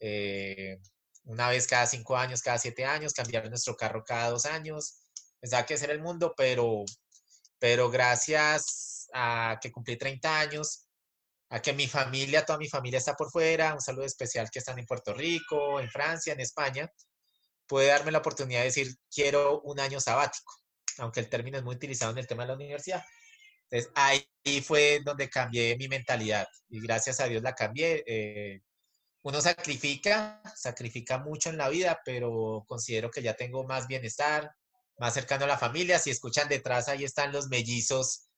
eh, una vez cada cinco años, cada siete años, cambiar nuestro carro cada dos años. Pensaba que hacer el mundo, pero, pero gracias a que cumplí 30 años, a que mi familia, toda mi familia está por fuera, un saludo especial que están en Puerto Rico, en Francia, en España, puede darme la oportunidad de decir, quiero un año sabático, aunque el término es muy utilizado en el tema de la universidad. Entonces, ahí fue donde cambié mi mentalidad y gracias a Dios la cambié. Eh, uno sacrifica, sacrifica mucho en la vida, pero considero que ya tengo más bienestar, más cercano a la familia. Si escuchan detrás, ahí están los mellizos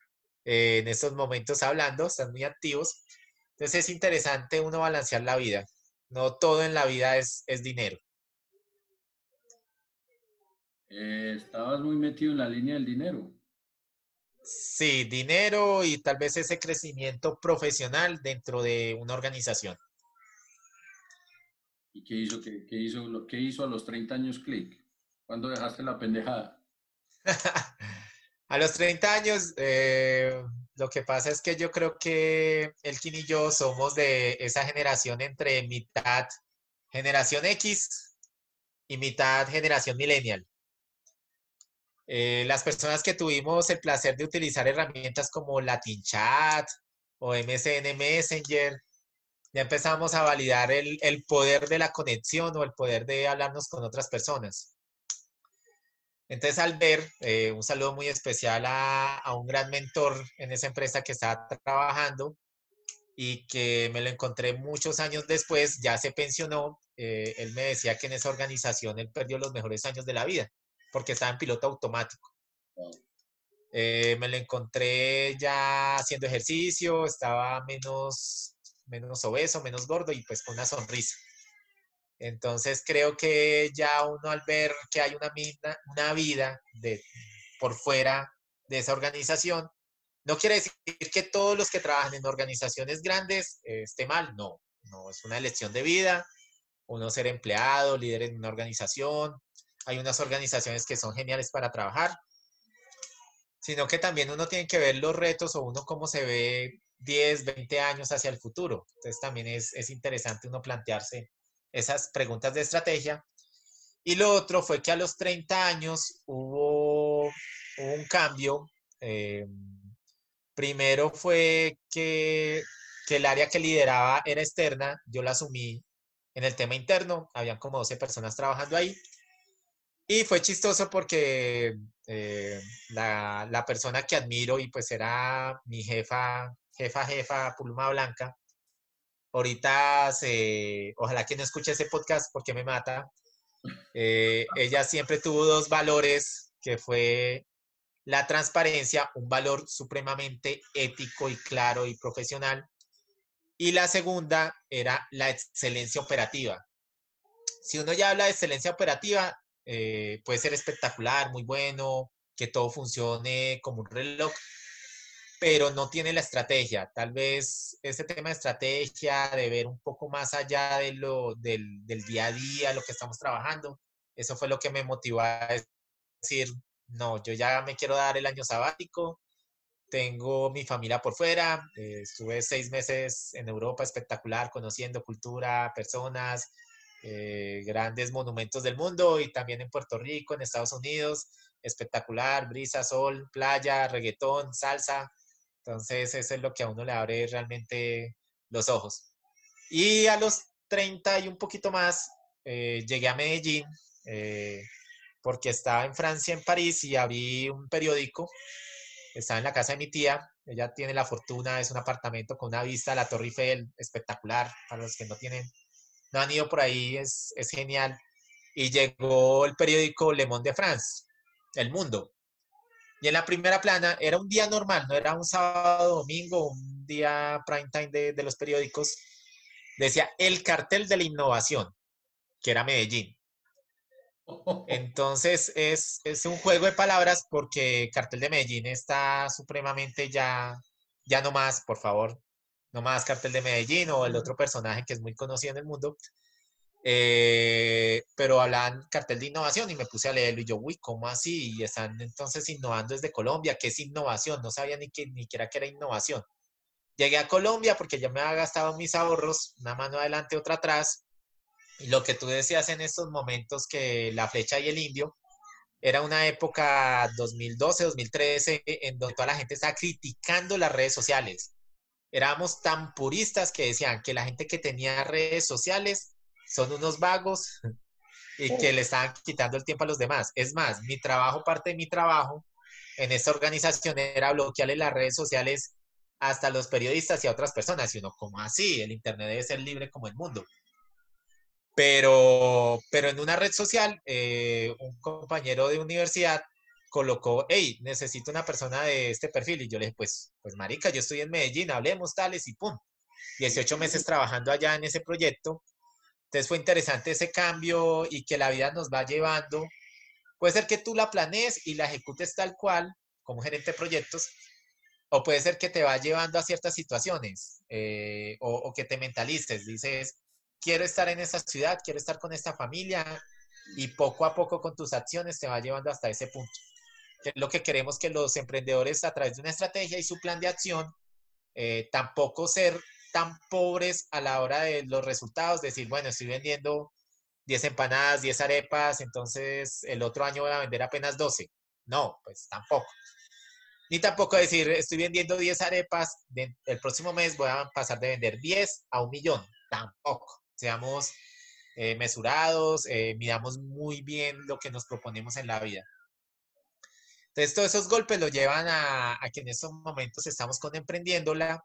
en estos momentos hablando, están muy activos. Entonces es interesante uno balancear la vida. No todo en la vida es, es dinero. Eh, estabas muy metido en la línea del dinero. Sí, dinero y tal vez ese crecimiento profesional dentro de una organización. ¿Y qué hizo, qué, hizo, qué hizo a los 30 años clic? ¿Cuándo dejaste la pendejada? [laughs] A los 30 años, eh, lo que pasa es que yo creo que Elkin y yo somos de esa generación entre mitad generación X y mitad generación millennial. Eh, las personas que tuvimos el placer de utilizar herramientas como Latin Chat o MSN Messenger, ya empezamos a validar el, el poder de la conexión o el poder de hablarnos con otras personas. Entonces, al ver, eh, un saludo muy especial a, un gran mentor en esa empresa que estaba trabajando y que me lo encontré muchos años después, ya se pensionó. Eh, él me decía que en esa organización él perdió los mejores años de la vida porque estaba en piloto automático. Eh, me lo encontré ya haciendo ejercicio, estaba menos, menos obeso, menos gordo y pues con una sonrisa. Entonces creo que ya uno al ver que hay una, vida de, por fuera de esa organización, no quiere decir que todos los que trabajan en organizaciones grandes eh, esté mal, no, no, es una elección de vida, uno ser empleado, líder en una organización, hay unas organizaciones que son geniales para trabajar, sino que también uno tiene que ver los retos o uno cómo se ve 10, 20 años hacia el futuro. Entonces también es, es interesante uno plantearse esas preguntas de estrategia. Y lo otro fue que a los 30 años hubo, un cambio. Eh, primero fue que que el área que lideraba era externa, yo la asumí en el tema interno, habían como 12 personas trabajando ahí. Y fue chistoso porque eh, la, la, persona que admiro y pues era mi jefa, jefa, jefa, Pulma Blanca, ahorita se, ojalá que no escuche ese podcast porque me mata. Eh, ella siempre tuvo dos valores, que fue la transparencia, un valor supremamente ético y claro y profesional, y la segunda era la excelencia operativa. Si uno ya habla de excelencia operativa, eh, puede ser espectacular, muy bueno, que todo funcione como un reloj, pero no tiene la estrategia. Tal vez ese tema de estrategia, de ver un poco más allá de lo, del, del día a día, lo que estamos trabajando, eso fue lo que me motivó a decir, no, yo ya me quiero dar el año sabático, tengo mi familia por fuera, eh, estuve seis meses en Europa espectacular, conociendo cultura, personas, eh, grandes monumentos del mundo y también en Puerto Rico, en Estados Unidos, espectacular, brisa, sol, playa, reggaetón, salsa. Entonces eso es lo que a uno le abre realmente los ojos. Y a los 30 y un poquito más, eh, llegué a Medellín porque estaba en Francia, en París, y abrí un periódico estaba en la casa de mi tía, ella tiene la fortuna, es un apartamento con una vista a la Torre Eiffel espectacular, para los que no tienen, no han ido por ahí, es, es genial. Y llegó el periódico Le Monde de France, El Mundo. Y en la primera plana era un día normal, no era un sábado, domingo, un día prime time de, de los periódicos. Decía el cartel de la innovación, que era Medellín. [laughs] Entonces es, un juego de palabras porque Cartel de Medellín está supremamente ya, ya no más, por favor, no más Cartel de Medellín o el otro personaje que es muy conocido en el mundo. Eh, pero hablan cartel de innovación y me puse a leerlo y yo, uy, ¿cómo así? Y están entonces innovando desde Colombia, ¿qué es innovación? No sabía ni que ni siquiera que era innovación. Llegué a Colombia porque ya me había gastado mis ahorros, una mano adelante, otra atrás, y lo que tú decías en estos momentos que la flecha y el indio era una época 2012, 2013 en donde toda la gente estaba criticando las redes sociales. Éramos tan puristas que decían que la gente que tenía redes sociales son unos vagos y que le estaban quitando el tiempo a los demás. Es más, mi trabajo, parte de mi trabajo en esta organización era bloquearle las redes sociales hasta los periodistas y a otras personas. Y uno, ¿cómo así? El Internet debe ser libre como el mundo. Pero, pero en una red social, eh, un compañero de universidad colocó, hey, necesito una persona de este perfil. Y yo le dije, pues, pues marica, yo estoy en Medellín, hablemos tales y pum. 18 meses trabajando allá en ese proyecto. Entonces fue interesante ese cambio y que la vida nos va llevando. Puede ser que tú la planees y la ejecutes tal cual, como gerente de proyectos, o puede ser que te va llevando a ciertas situaciones eh, o, que te mentalices. Dices, quiero estar en esta ciudad, quiero estar con esta familia y poco a poco con tus acciones te va llevando hasta ese punto. es lo que queremos que los emprendedores a través de una estrategia y su plan de acción, eh, tampoco ser tan pobres a la hora de los resultados, decir, bueno, estoy vendiendo 10 empanadas, 10 arepas, entonces el otro año voy a vender apenas 12. No, pues tampoco. Ni tampoco decir, estoy vendiendo 10 arepas, el próximo mes voy a pasar de vender 10 a un millón. Tampoco seamos eh, mesurados, eh, miramos muy bien lo que nos proponemos en la vida. Entonces, todos esos golpes lo llevan a, que en estos momentos estamos con emprendiéndola,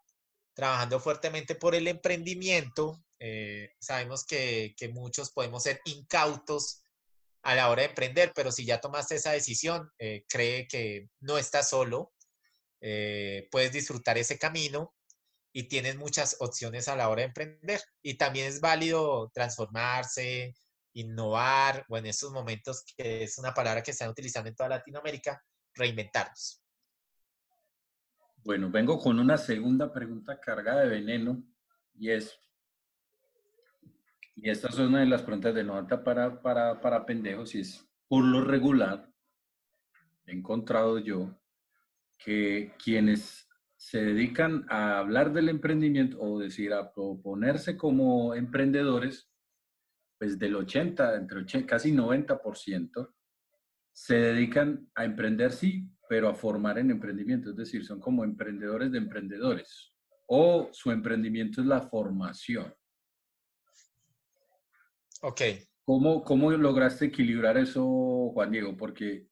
trabajando fuertemente por el emprendimiento. Eh, sabemos que, muchos podemos ser incautos a la hora de emprender, pero si ya tomaste esa decisión, cree que no estás solo, puedes disfrutar ese camino y tienes muchas opciones a la hora de emprender. Y también es válido transformarse, innovar, o en estos momentos, que es una palabra que están utilizando en toda Latinoamérica, reinventarnos. Bueno, vengo con una segunda pregunta cargada de veneno y es, y esta es una de las preguntas de nota para, para, para pendejos y es, por lo regular, he encontrado yo que quienes se dedican a hablar del emprendimiento o decir a proponerse como emprendedores, pues del 80, entre 80, casi 90%, se dedican a emprender sí, pero a formar en emprendimiento, es decir, son como emprendedores de emprendedores. o su emprendimiento es la formación. Ok. ¿Cómo, cómo lograste equilibrar eso, Juan Diego? Porque,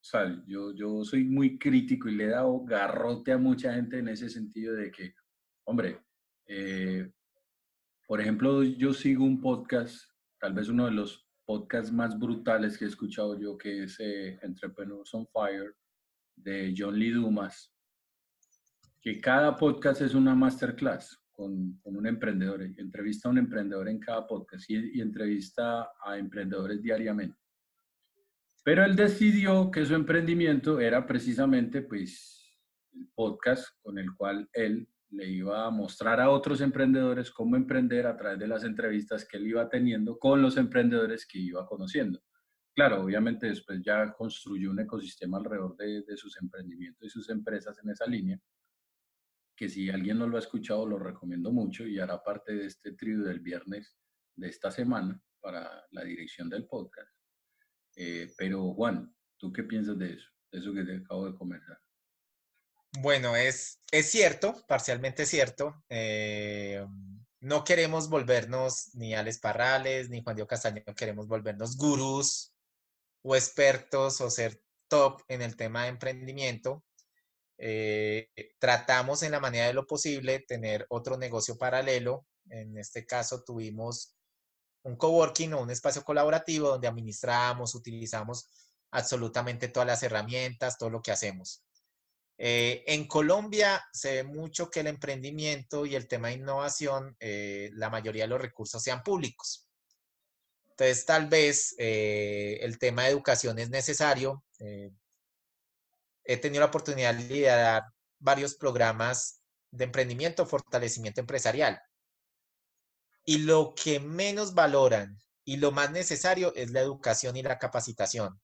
¿sabes? Yo, yo soy muy crítico y le he dado garrote a mucha gente en ese sentido de que, hombre, eh, por ejemplo, yo sigo un podcast, tal vez uno de los podcasts más brutales que he escuchado yo, que es eh, Entrepreneurs on Fire, de John Lee Dumas, que cada podcast es una masterclass con, con un emprendedor, entrevista a un emprendedor en cada podcast y, y entrevista a emprendedores diariamente. Pero él decidió que su emprendimiento era precisamente pues el podcast con el cual él le iba a mostrar a otros emprendedores cómo emprender a través de las entrevistas que él iba teniendo con los emprendedores que iba conociendo. Claro, obviamente después ya construyó un ecosistema alrededor de, de sus emprendimientos y sus empresas en esa línea, que si alguien no lo ha escuchado lo recomiendo mucho y hará parte de este trío del viernes de esta semana para la dirección del podcast. Eh, pero Juan, ¿tú qué piensas de eso? De eso que te acabo de comentar. Bueno, es, es cierto, parcialmente cierto. Eh, no queremos volvernos ni Alex Parrales ni Juan Diego Castaño, queremos volvernos gurús o expertos o ser top en el tema de emprendimiento. Eh, tratamos en la manera de lo posible tener otro negocio paralelo. En este caso tuvimos un coworking o un espacio colaborativo donde administramos, utilizamos absolutamente todas las herramientas, todo lo que hacemos. Eh, en Colombia se ve mucho que el emprendimiento y el tema de innovación, eh, la mayoría de los recursos sean públicos. Entonces, tal vez eh, el tema de educación es necesario. he tenido la oportunidad de liderar varios programas de emprendimiento, fortalecimiento empresarial. Y lo que menos valoran y lo más necesario es la educación y la capacitación.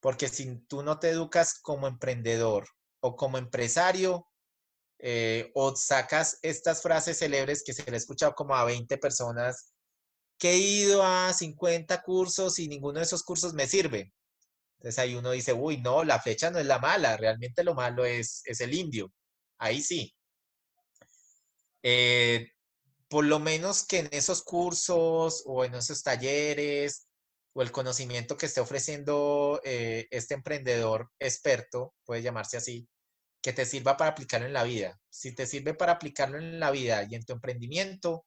Porque si tú no te educas como emprendedor o como empresario, eh, o sacas estas frases célebres que se le he escuchado como a 20 personas, que he ido a 50 cursos y ninguno de esos cursos me sirve. Entonces ahí uno dice, uy, no, la flecha no es la mala, realmente lo malo es, es el indio. Ahí sí. Eh, por lo menos que en esos cursos o en esos talleres o el conocimiento que esté ofreciendo eh, este emprendedor experto, puede llamarse así, que te sirva para aplicarlo en la vida. Si te sirve para aplicarlo en la vida y en tu emprendimiento,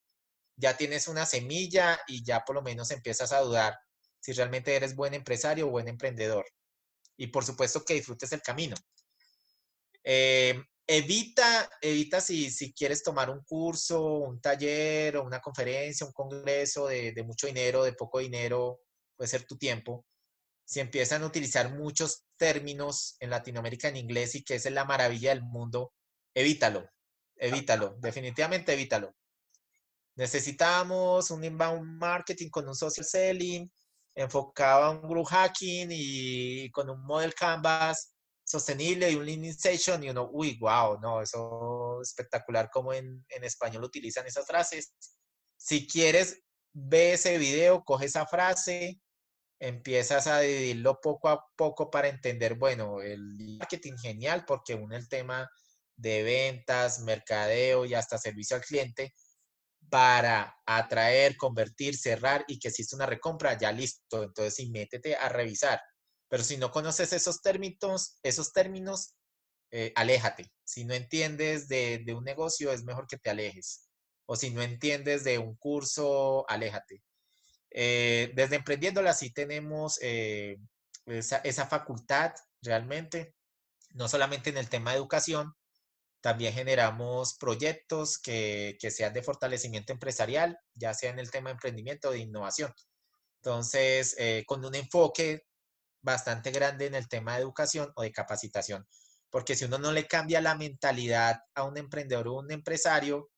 ya tienes una semilla y ya por lo menos empiezas a dudar si realmente eres buen empresario o buen emprendedor. Y por supuesto que disfrutes el camino. Eh, evita, evita si, si, quieres tomar un curso, un taller o una conferencia, un congreso de, de mucho dinero, de poco dinero, puede ser tu tiempo, si empiezan a utilizar muchos términos en Latinoamérica en inglés y que esa es la maravilla del mundo, evítalo, evítalo, definitivamente evítalo. Necesitamos un inbound marketing con un social selling, enfocado a un group hacking y con un model canvas sostenible y un lean session y uno, uy, wow, no, eso es espectacular como en, en español utilizan esas frases. Si quieres, ve ese video, coge esa frase, empiezas a dividirlo poco a poco para entender, bueno, el marketing genial porque une el tema de ventas, mercadeo y hasta servicio al cliente para atraer, convertir, cerrar y que es una recompra, ya listo. Entonces, sí, métete a revisar. Pero si no conoces esos términos, esos términos, eh, aléjate. Si no entiendes de, un negocio, es mejor que te alejes. O si no entiendes de un curso, aléjate. Eh, desde Emprendiéndola sí tenemos eh, esa, facultad realmente, no solamente en el tema de educación, también generamos proyectos que, que sean de fortalecimiento empresarial, ya sea en el tema de emprendimiento o de innovación. Entonces, eh, con un enfoque bastante grande en el tema de educación o de capacitación, porque si uno no le cambia la mentalidad a un emprendedor o un empresario,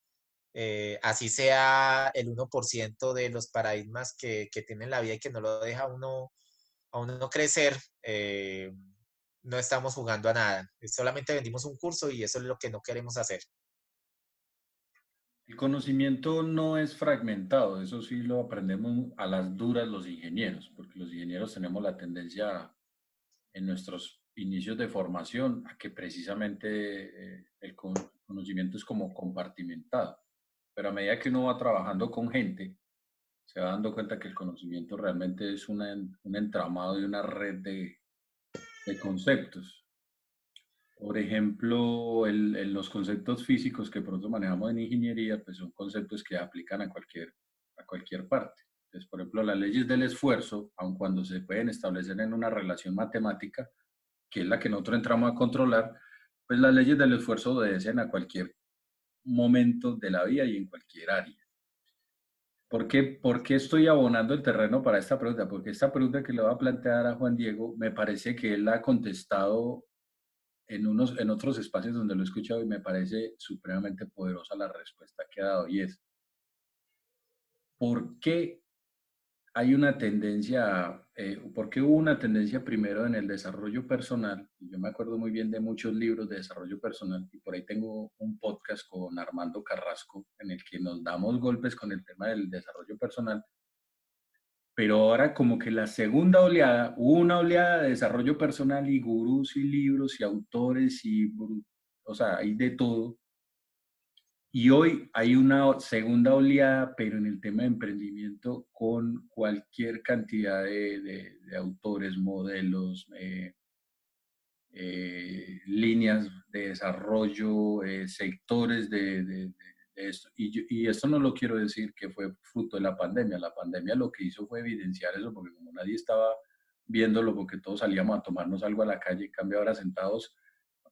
eh, así sea el 1% de los paradigmas que, que tiene la vida y que no lo deja uno, a uno crecer, eh, no estamos jugando a nada. Solamente vendimos un curso y eso es lo que no queremos hacer. El conocimiento no es fragmentado, eso sí lo aprendemos a las duras los ingenieros, porque los ingenieros tenemos la tendencia en nuestros inicios de formación a que precisamente eh, el conocimiento es como compartimentado. Pero a medida que uno va trabajando con gente, se va dando cuenta que el conocimiento realmente es un entramado y una red de, de conceptos. Por ejemplo, el, los conceptos físicos que pronto manejamos en ingeniería, pues son conceptos que aplican a cualquier, a cualquier parte. Entonces, por ejemplo, las leyes del esfuerzo, aun cuando se pueden establecer en una relación matemática, que es la que nosotros entramos a controlar, pues las leyes del esfuerzo obedecen a cualquier momento de la vida y en cualquier área. ¿Por qué, ¿Por qué, estoy abonando el terreno para esta pregunta? Porque esta pregunta que le voy a plantear a Juan Diego, me parece que él la ha contestado en, unos, en otros espacios donde lo he escuchado y me parece supremamente poderosa la respuesta que ha dado y es, ¿por qué hay una tendencia, eh, porque hubo una tendencia primero en el desarrollo personal, yo me acuerdo muy bien de muchos libros de desarrollo personal, y por ahí tengo un podcast con Armando Carrasco en el que nos damos golpes con el tema del desarrollo personal, pero ahora como que la segunda oleada, hubo una oleada de desarrollo personal y gurús y libros y autores y, o sea, hay de todo, y hoy hay una segunda oleada, pero en el tema de emprendimiento, con cualquier cantidad de, autores, modelos, eh, eh, líneas de desarrollo, eh, sectores de, esto. Y, y, esto no lo quiero decir que fue fruto de la pandemia. La pandemia lo que hizo fue evidenciar eso, porque como nadie estaba viéndolo, porque todos salíamos a tomarnos algo a la calle, en cambio ahora sentados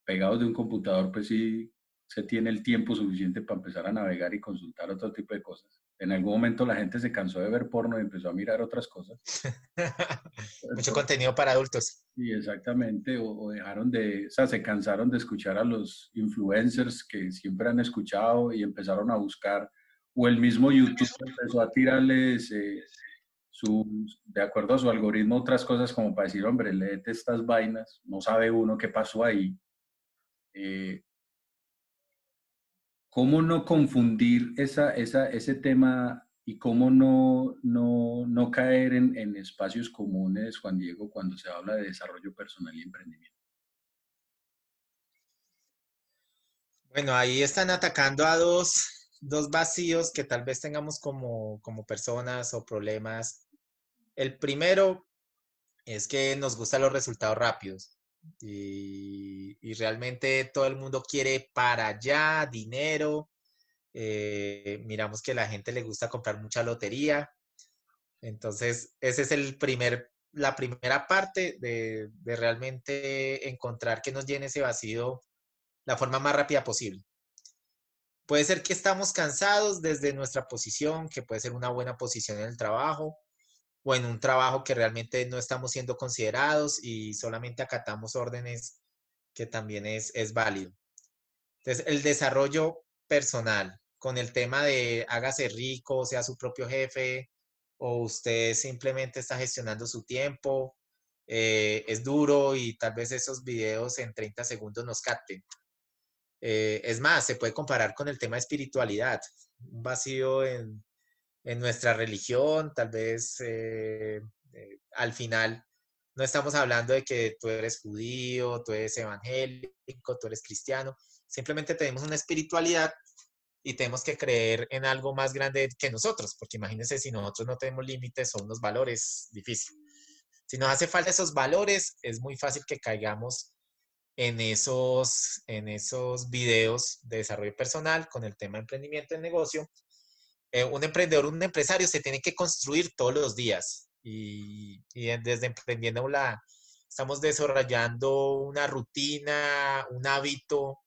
pegados de un computador, pues sí se tiene el tiempo suficiente para empezar a navegar y consultar otro tipo de cosas. En algún momento la gente se cansó de ver porno y empezó a mirar otras cosas. [laughs] Mucho contenido para adultos. Sí, exactamente. O, dejaron de, o sea, se cansaron de escuchar a los influencers que siempre han escuchado y empezaron a buscar. O el mismo YouTube empezó a tirarles eh, su, de acuerdo a su algoritmo otras cosas como para decir, hombre, léete estas vainas. No sabe uno qué pasó ahí. Eh, ¿Cómo no confundir esa, esa, ese tema y cómo no, no, no caer en, en, espacios comunes, Juan Diego, cuando se habla de desarrollo personal y emprendimiento? Bueno, ahí están atacando a dos, dos vacíos que tal vez tengamos como, como personas o problemas. El primero es que nos gustan los resultados rápidos. Y, realmente todo el mundo quiere para allá dinero. Eh, miramos que la gente le gusta comprar mucha lotería. Entonces, esa es el primer, la primera parte de, de realmente encontrar que nos llene ese vacío la forma más rápida posible. Puede ser que estamos cansados desde nuestra posición, que puede ser una buena posición en el trabajo, o en un trabajo que realmente no estamos siendo considerados y solamente acatamos órdenes que también es, es válido. Entonces, el desarrollo personal con el tema de hágase rico, sea su propio jefe, o usted simplemente está gestionando su tiempo, eh, es duro y tal vez esos videos en 30 segundos nos capten. Eh, es más, se puede comparar con el tema de espiritualidad, un vacío en, en nuestra religión, tal vez eh, eh, al final no estamos hablando de que tú eres judío, tú eres evangélico, tú eres cristiano, simplemente tenemos una espiritualidad y tenemos que creer en algo más grande que nosotros, porque imagínense si nosotros no tenemos límites o unos valores, difícil. Si nos hace falta esos valores, es muy fácil que caigamos en esos, en esos videos de desarrollo personal con el tema de emprendimiento en negocio eh, un emprendedor, un empresario se tiene que construir todos los días y, desde emprendiendo la, estamos desarrollando una rutina, un hábito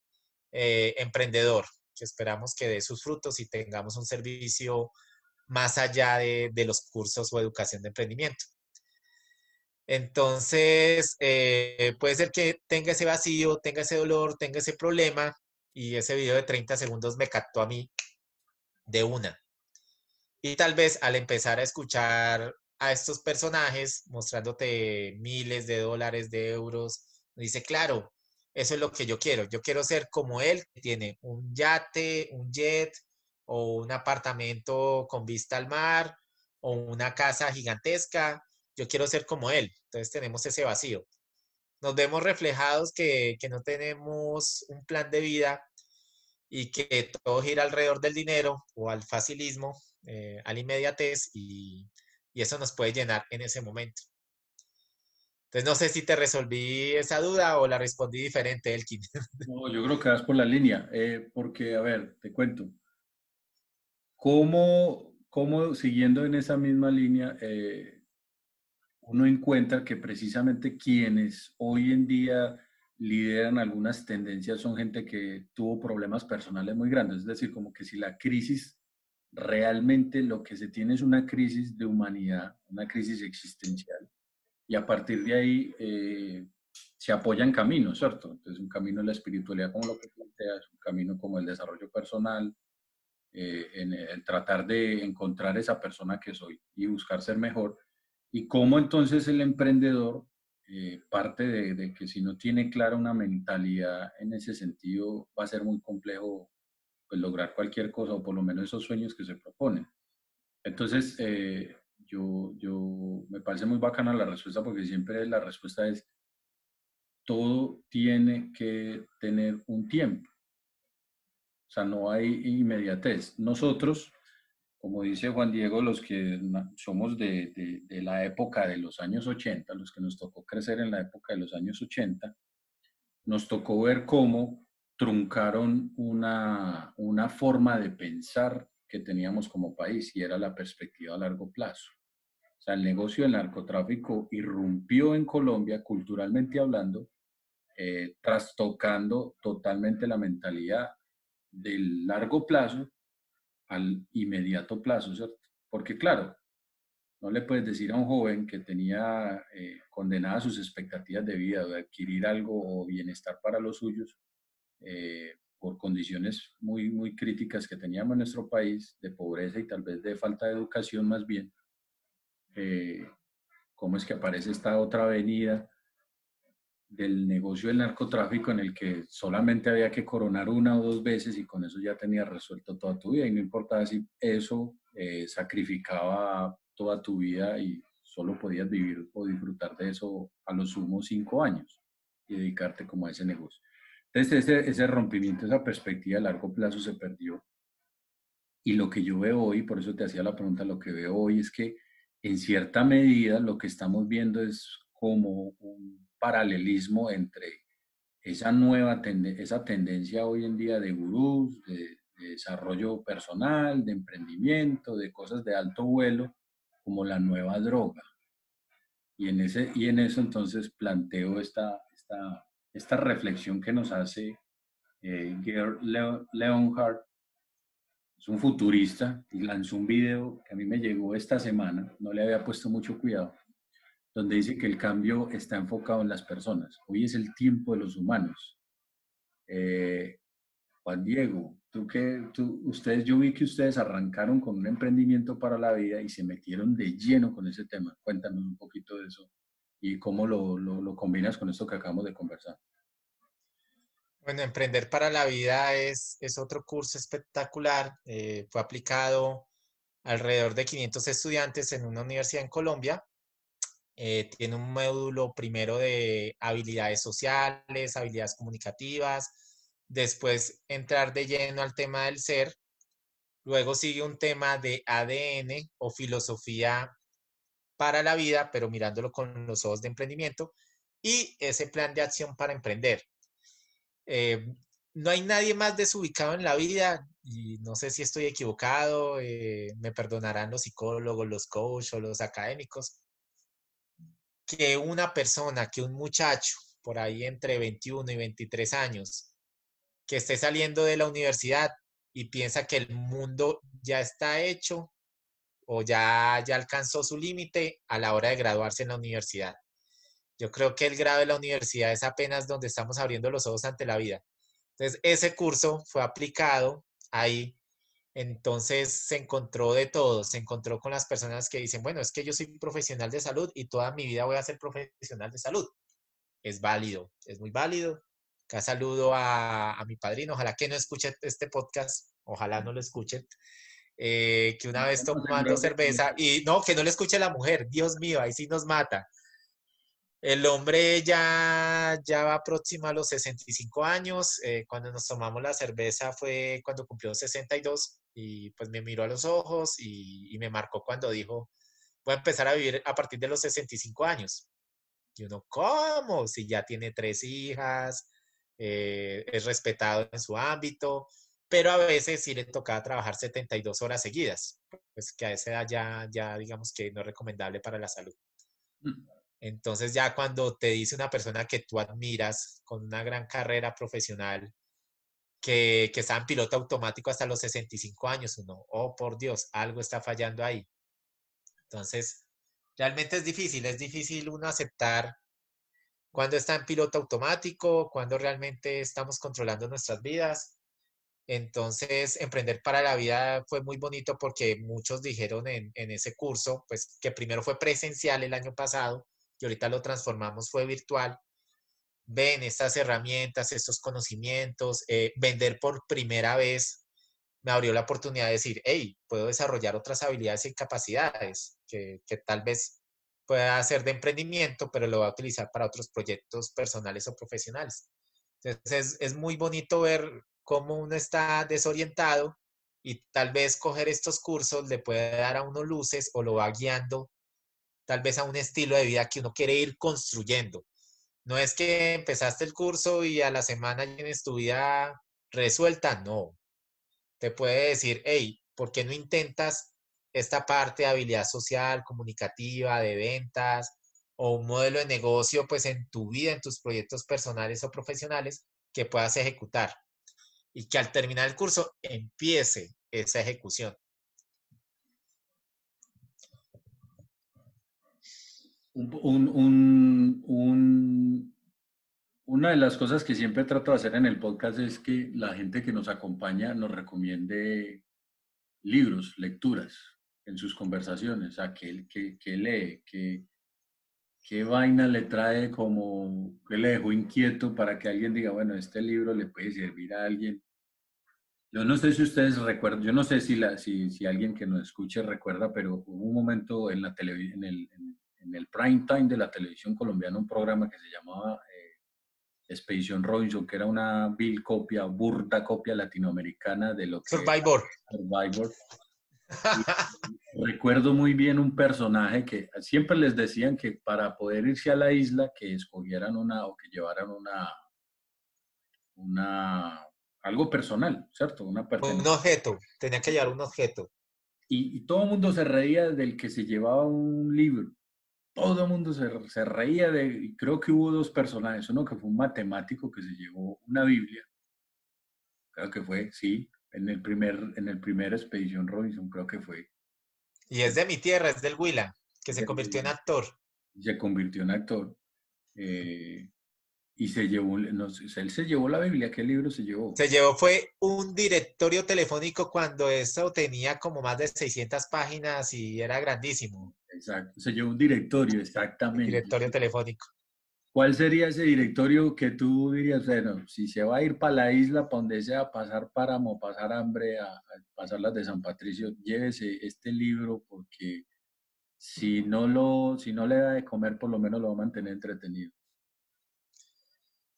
eh, emprendedor que esperamos que dé sus frutos y tengamos un servicio más allá de, los cursos o educación de emprendimiento. Entonces, eh, puede ser que tenga ese vacío, tenga ese dolor, tenga ese problema y ese video de 30 segundos me captó a mí de una. Y tal vez al empezar a escuchar a estos personajes mostrándote miles de dólares, de euros, dice, claro, eso es lo que yo quiero. Yo quiero ser como él, que tiene un yate, un jet o un apartamento con vista al mar o una casa gigantesca. Yo quiero ser como él. Entonces tenemos ese vacío. nos vemos reflejados que, no tenemos un plan de vida y que todo gira alrededor del dinero o al facilismo, eh, al inmediatez y, y eso nos puede llenar en ese momento. Entonces, no sé si te resolví esa duda o la respondí diferente, Elkin. [laughs] No, yo creo que vas por la línea, eh, porque, a ver, te cuento. ¿Cómo, cómo siguiendo en esa misma línea, eh, uno encuentra que precisamente quienes hoy en día lideran algunas tendencias son gente que tuvo problemas personales muy grandes? Es decir, como que si la crisis realmente lo que se tiene es una crisis de humanidad, una crisis existencial y a partir de ahí eh, se apoyan caminos, ¿cierto? Entonces un camino de la espiritualidad como lo que planteas, un camino como el desarrollo personal, eh, en el tratar de encontrar esa persona que soy y buscar ser mejor. Y cómo entonces el emprendedor eh, parte de, de, que si no tiene clara una mentalidad en ese sentido, va a ser muy complejo pues, lograr cualquier cosa o por lo menos esos sueños que se proponen. Entonces, eh, yo, yo, me parece muy bacana la respuesta porque siempre la respuesta es, todo tiene que tener un tiempo. O sea, no hay inmediatez. Nosotros, como dice Juan Diego, los que somos de, de, de, la época de los años 80, los que nos tocó crecer en la época de los años 80, nos tocó ver cómo truncaron una, una forma de pensar que teníamos como país y era la perspectiva a largo plazo. O sea, el negocio del narcotráfico irrumpió en Colombia, culturalmente hablando, eh, trastocando totalmente la mentalidad del largo plazo al inmediato plazo, ¿cierto? Porque claro, no le puedes decir a un joven que tenía eh, condenadas sus expectativas de vida, de adquirir algo o bienestar para los suyos, eh, por condiciones muy, muy críticas que teníamos en nuestro país, de pobreza y tal vez de falta de educación más bien, eh, cómo es que aparece esta otra avenida del negocio del narcotráfico en el que solamente había que coronar una o dos veces y con eso ya tenías resuelto toda tu vida y no importaba si eso eh, sacrificaba toda tu vida y solo podías vivir o disfrutar de eso a los sumo cinco años y dedicarte como a ese negocio. Entonces ese, ese rompimiento, esa perspectiva a largo plazo se perdió. Y lo que yo veo hoy, por eso te hacía la pregunta, lo que veo hoy es que en cierta medida lo que estamos viendo es como un paralelismo entre esa nueva esa tendencia hoy en día de gurús, de, desarrollo personal, de emprendimiento, de cosas de alto vuelo, como la nueva droga. Y en, ese, y en eso entonces planteo esta, esta, esta reflexión que nos hace eh, Leonhardt, es un futurista y lanzó un video que a mí me llegó esta semana, no le había puesto mucho cuidado, donde dice que el cambio está enfocado en las personas. Hoy es el tiempo de los humanos. Eh, Juan Diego, tú que, tú, ustedes, yo vi que ustedes arrancaron con un emprendimiento para la vida y se metieron de lleno con ese tema. Cuéntanos un poquito de eso y cómo lo, lo, lo combinas con esto que acabamos de conversar. Bueno, Emprender para la Vida es, es otro curso espectacular. Eh, fue aplicado alrededor de 500 estudiantes en una universidad en Colombia. Eh, tiene un módulo primero de habilidades sociales, habilidades comunicativas, después entrar de lleno al tema del ser. Luego sigue un tema de ADN o filosofía para la vida, pero mirándolo con los ojos de emprendimiento. Y ese plan de acción para emprender eh, no hay nadie más desubicado en la vida y no sé si estoy equivocado, eh, me perdonarán los psicólogos, los coaches o los académicos, que una persona, que un muchacho por ahí entre 21 y 23 años, que esté saliendo de la universidad y piensa que el mundo ya está hecho o ya, ya alcanzó su límite a la hora de graduarse en la universidad. Yo creo que el grado de la universidad es apenas donde estamos abriendo los ojos ante la vida. Entonces, ese curso fue aplicado ahí. Entonces se encontró de todo, se encontró con las personas que dicen, bueno, es que yo soy profesional de salud y toda mi vida voy a ser profesional de salud. Es válido, es muy válido. Acá saludo a, mi padrino, ojalá que no escuche este podcast, ojalá no lo escuchen. Eh, que una vez tomando cerveza y no, que no le escuche la mujer, Dios mío, ahí sí nos mata El hombre ya, ya va próximo a los 65 años. Eh, cuando nos tomamos la cerveza fue cuando cumplió 62 y pues me miró a los ojos y, me marcó cuando dijo, voy a empezar a vivir a partir de los 65 años. Y uno, ¿cómo? Si ya tiene tres hijas, eh, es respetado en su ámbito, pero a veces sí le tocaba trabajar 72 horas seguidas, pues que a esa edad ya, ya digamos que no es recomendable para la salud. Mm. Entonces ya cuando te dice una persona que tú admiras con una gran carrera profesional, que, que está en piloto automático hasta los 65 años, uno, oh por Dios, algo está fallando ahí. Entonces, realmente es difícil, es difícil uno aceptar cuando está en piloto automático, cuando realmente estamos controlando nuestras vidas. Entonces, emprender para la vida fue muy bonito porque muchos dijeron en, ese curso, pues que primero fue presencial el año pasado y ahorita lo transformamos, fue virtual. Ven estas herramientas, estos conocimientos, eh, vender por primera vez me abrió la oportunidad de decir, hey, puedo desarrollar otras habilidades y capacidades que, que tal vez pueda hacer de emprendimiento, pero lo va a utilizar para otros proyectos personales o profesionales. Entonces es, muy bonito ver cómo uno está desorientado y tal vez coger estos cursos le puede dar a uno luces o lo va guiando tal vez a un estilo de vida que uno quiere ir construyendo. No es que empezaste el curso y a la semana tienes tu vida resuelta, no te puede decir, hey, ¿por qué no intentas esta parte de habilidad social, comunicativa, de ventas o un modelo de negocio, pues en tu vida, en tus proyectos personales o profesionales que puedas ejecutar? Y que al terminar el curso empiece esa ejecución. Un, un, una de las cosas que siempre trato de hacer en el podcast es que la gente que nos acompaña nos recomiende libros, lecturas en sus conversaciones, a que, lee, que, qué vaina le trae como, que le dejó inquieto para que alguien diga, bueno, este libro le puede servir a alguien. Yo no sé si ustedes recuerdan, yo no sé si, la, si, si alguien que nos escuche recuerda, pero hubo un momento en, la en, el, en, el prime time de la televisión colombiana, un programa que se llamaba Expedición Robinson, que era una vil copia, burda copia latinoamericana de lo que... Survivor. Survivor. [laughs] recuerdo muy bien un personaje que siempre les decían que para poder irse a la isla, que escogieran una o que llevaran una, una algo personal, ¿cierto? Una un objeto, tenía que llevar un objeto. Y, y todo el mundo se reía del que se llevaba un libro todo el mundo se, reía de, y creo que hubo dos personajes, uno que fue un matemático que se llevó una Biblia, creo que fue, sí, en el primer, en el primer expedición Robinson, creo que fue. Y es de mi tierra, es del Huila, que se convirtió en actor. Se convirtió en actor. Eh, y se llevó, no, él se llevó la Biblia, ¿qué libro se llevó? Se llevó, fue un directorio telefónico cuando eso tenía como más de 600 páginas y era grandísimo. Exacto, se llevó un directorio, exactamente. Directorio telefónico. ¿Cuál sería ese directorio que tú dirías, bueno, si se va a ir para la isla, para donde sea, a pasar páramo, pasar hambre, a, pasar las de San Patricio, llévese este libro porque si no, lo, si no le da de comer, por lo menos lo va a mantener entretenido.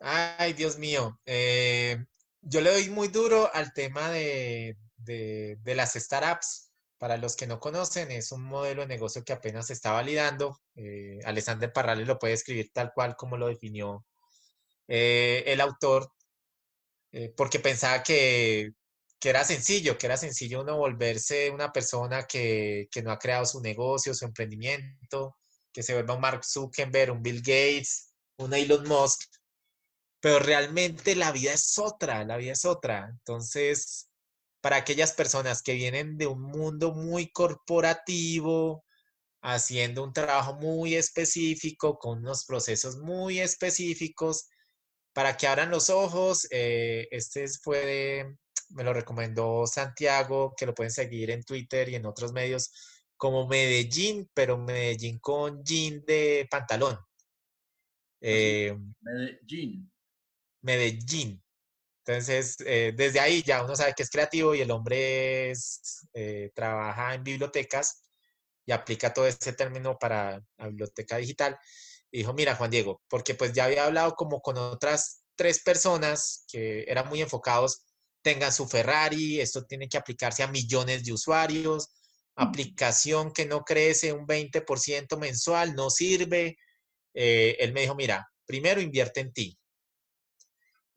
Ay, Dios mío. Eh, yo le doy muy duro al tema de, de, las startups. Para los que no conocen, es un modelo de negocio que apenas se está validando. Eh, Alexander Parrales lo puede escribir tal cual como lo definió eh, el autor, porque pensaba que, que, era sencillo, que era sencillo uno volverse una persona que, que no ha creado su negocio, su emprendimiento, que se vuelva un Mark Zuckerberg, un Bill Gates, un Elon Musk, pero realmente la vida es otra, la vida es otra. Entonces, para aquellas personas que vienen de un mundo muy corporativo, haciendo un trabajo muy específico, con unos procesos muy específicos, para que abran los ojos, eh, este fue, me lo recomendó Santiago, que lo pueden seguir en Twitter y en otros medios, como Medellín, pero Medellín con jean de pantalón. Eh, Medellín. Medellín. Entonces, eh, desde ahí ya uno sabe que es creativo y el hombre eh, trabaja en bibliotecas y aplica todo ese término para la biblioteca digital. dijo, mira, Juan Diego, porque pues ya había hablado como con otras tres personas que eran muy enfocados, tengan su Ferrari, esto tiene que aplicarse a millones de usuarios, aplicación que no crece un 20% mensual, no sirve. Eh, él me dijo, mira, primero invierte en ti.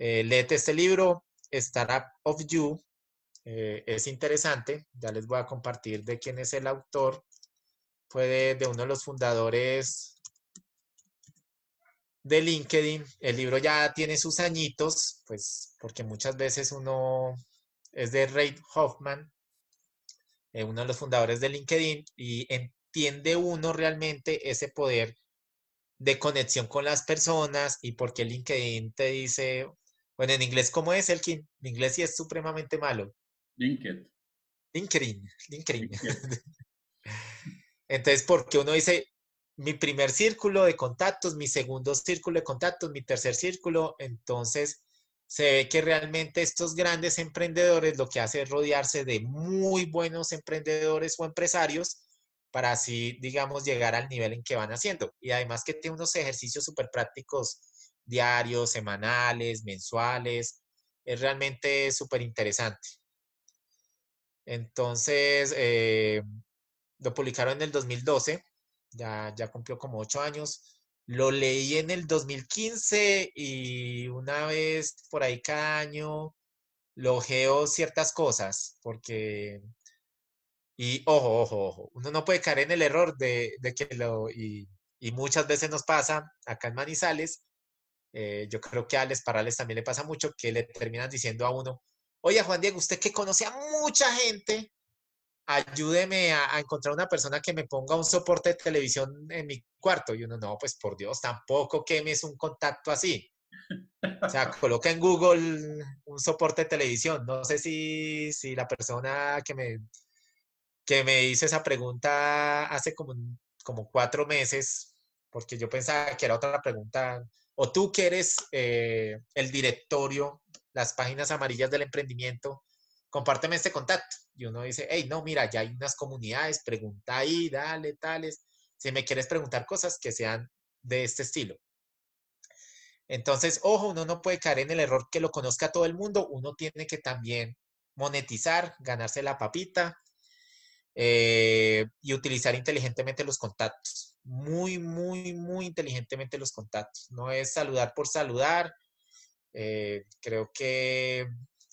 Eh, léete este libro, Startup of You. Eh, es interesante, ya les voy a compartir de quién es el autor. Fue de, uno de los fundadores de LinkedIn. El libro ya tiene sus añitos, pues porque muchas veces uno es de Ray Hoffman, eh, uno de los fundadores de LinkedIn, y entiende uno realmente ese poder de conexión con las personas y porque LinkedIn te dice, bueno, en inglés, ¿cómo es, el En inglés sí es supremamente malo. LinkedIn. LinkedIn, LinkedIn. [laughs] Entonces, porque uno dice, mi primer círculo de contactos, mi segundo círculo de contactos, mi tercer círculo, entonces se ve que realmente estos grandes emprendedores lo que hace es rodearse de muy buenos emprendedores o empresarios para así, digamos, llegar al nivel en que van haciendo. Y además que tiene unos ejercicios súper prácticos diarios, semanales, mensuales. Es realmente súper interesante. Entonces, eh, lo publicaron en el 2012, ya, ya cumplió como ocho años. Lo leí en el 2015 y una vez por ahí cada año lo ojeo ciertas cosas, porque, y ojo, ojo, ojo, uno no puede caer en el error de, que lo, y, muchas veces nos pasa acá en Manizales, eh, yo creo que a Alex Parales también le pasa mucho, que le terminan diciendo a uno, oye Juan Diego, usted que conoce a mucha gente, ayúdeme a, encontrar una persona que me ponga un soporte de televisión en mi cuarto. Y uno, no, pues por Dios, tampoco quemes un contacto así. O sea, [laughs] coloca en Google un soporte de televisión. No sé si, si la persona que me, que me hizo esa pregunta hace como, como cuatro meses, porque yo pensaba que era otra pregunta, o tú que eres eh, el directorio, las páginas amarillas del emprendimiento, compárteme este contacto. Y uno dice, hey, no, mira, ya hay unas comunidades, pregunta ahí, dale, tales. Si me quieres preguntar cosas que sean de este estilo. Entonces, ojo, uno no puede caer en el error que lo conozca todo el mundo, uno tiene que también monetizar, ganarse la papita eh, y utilizar inteligentemente los contactos. Muy, muy, muy inteligentemente los contactos. No es saludar por saludar. Eh, creo que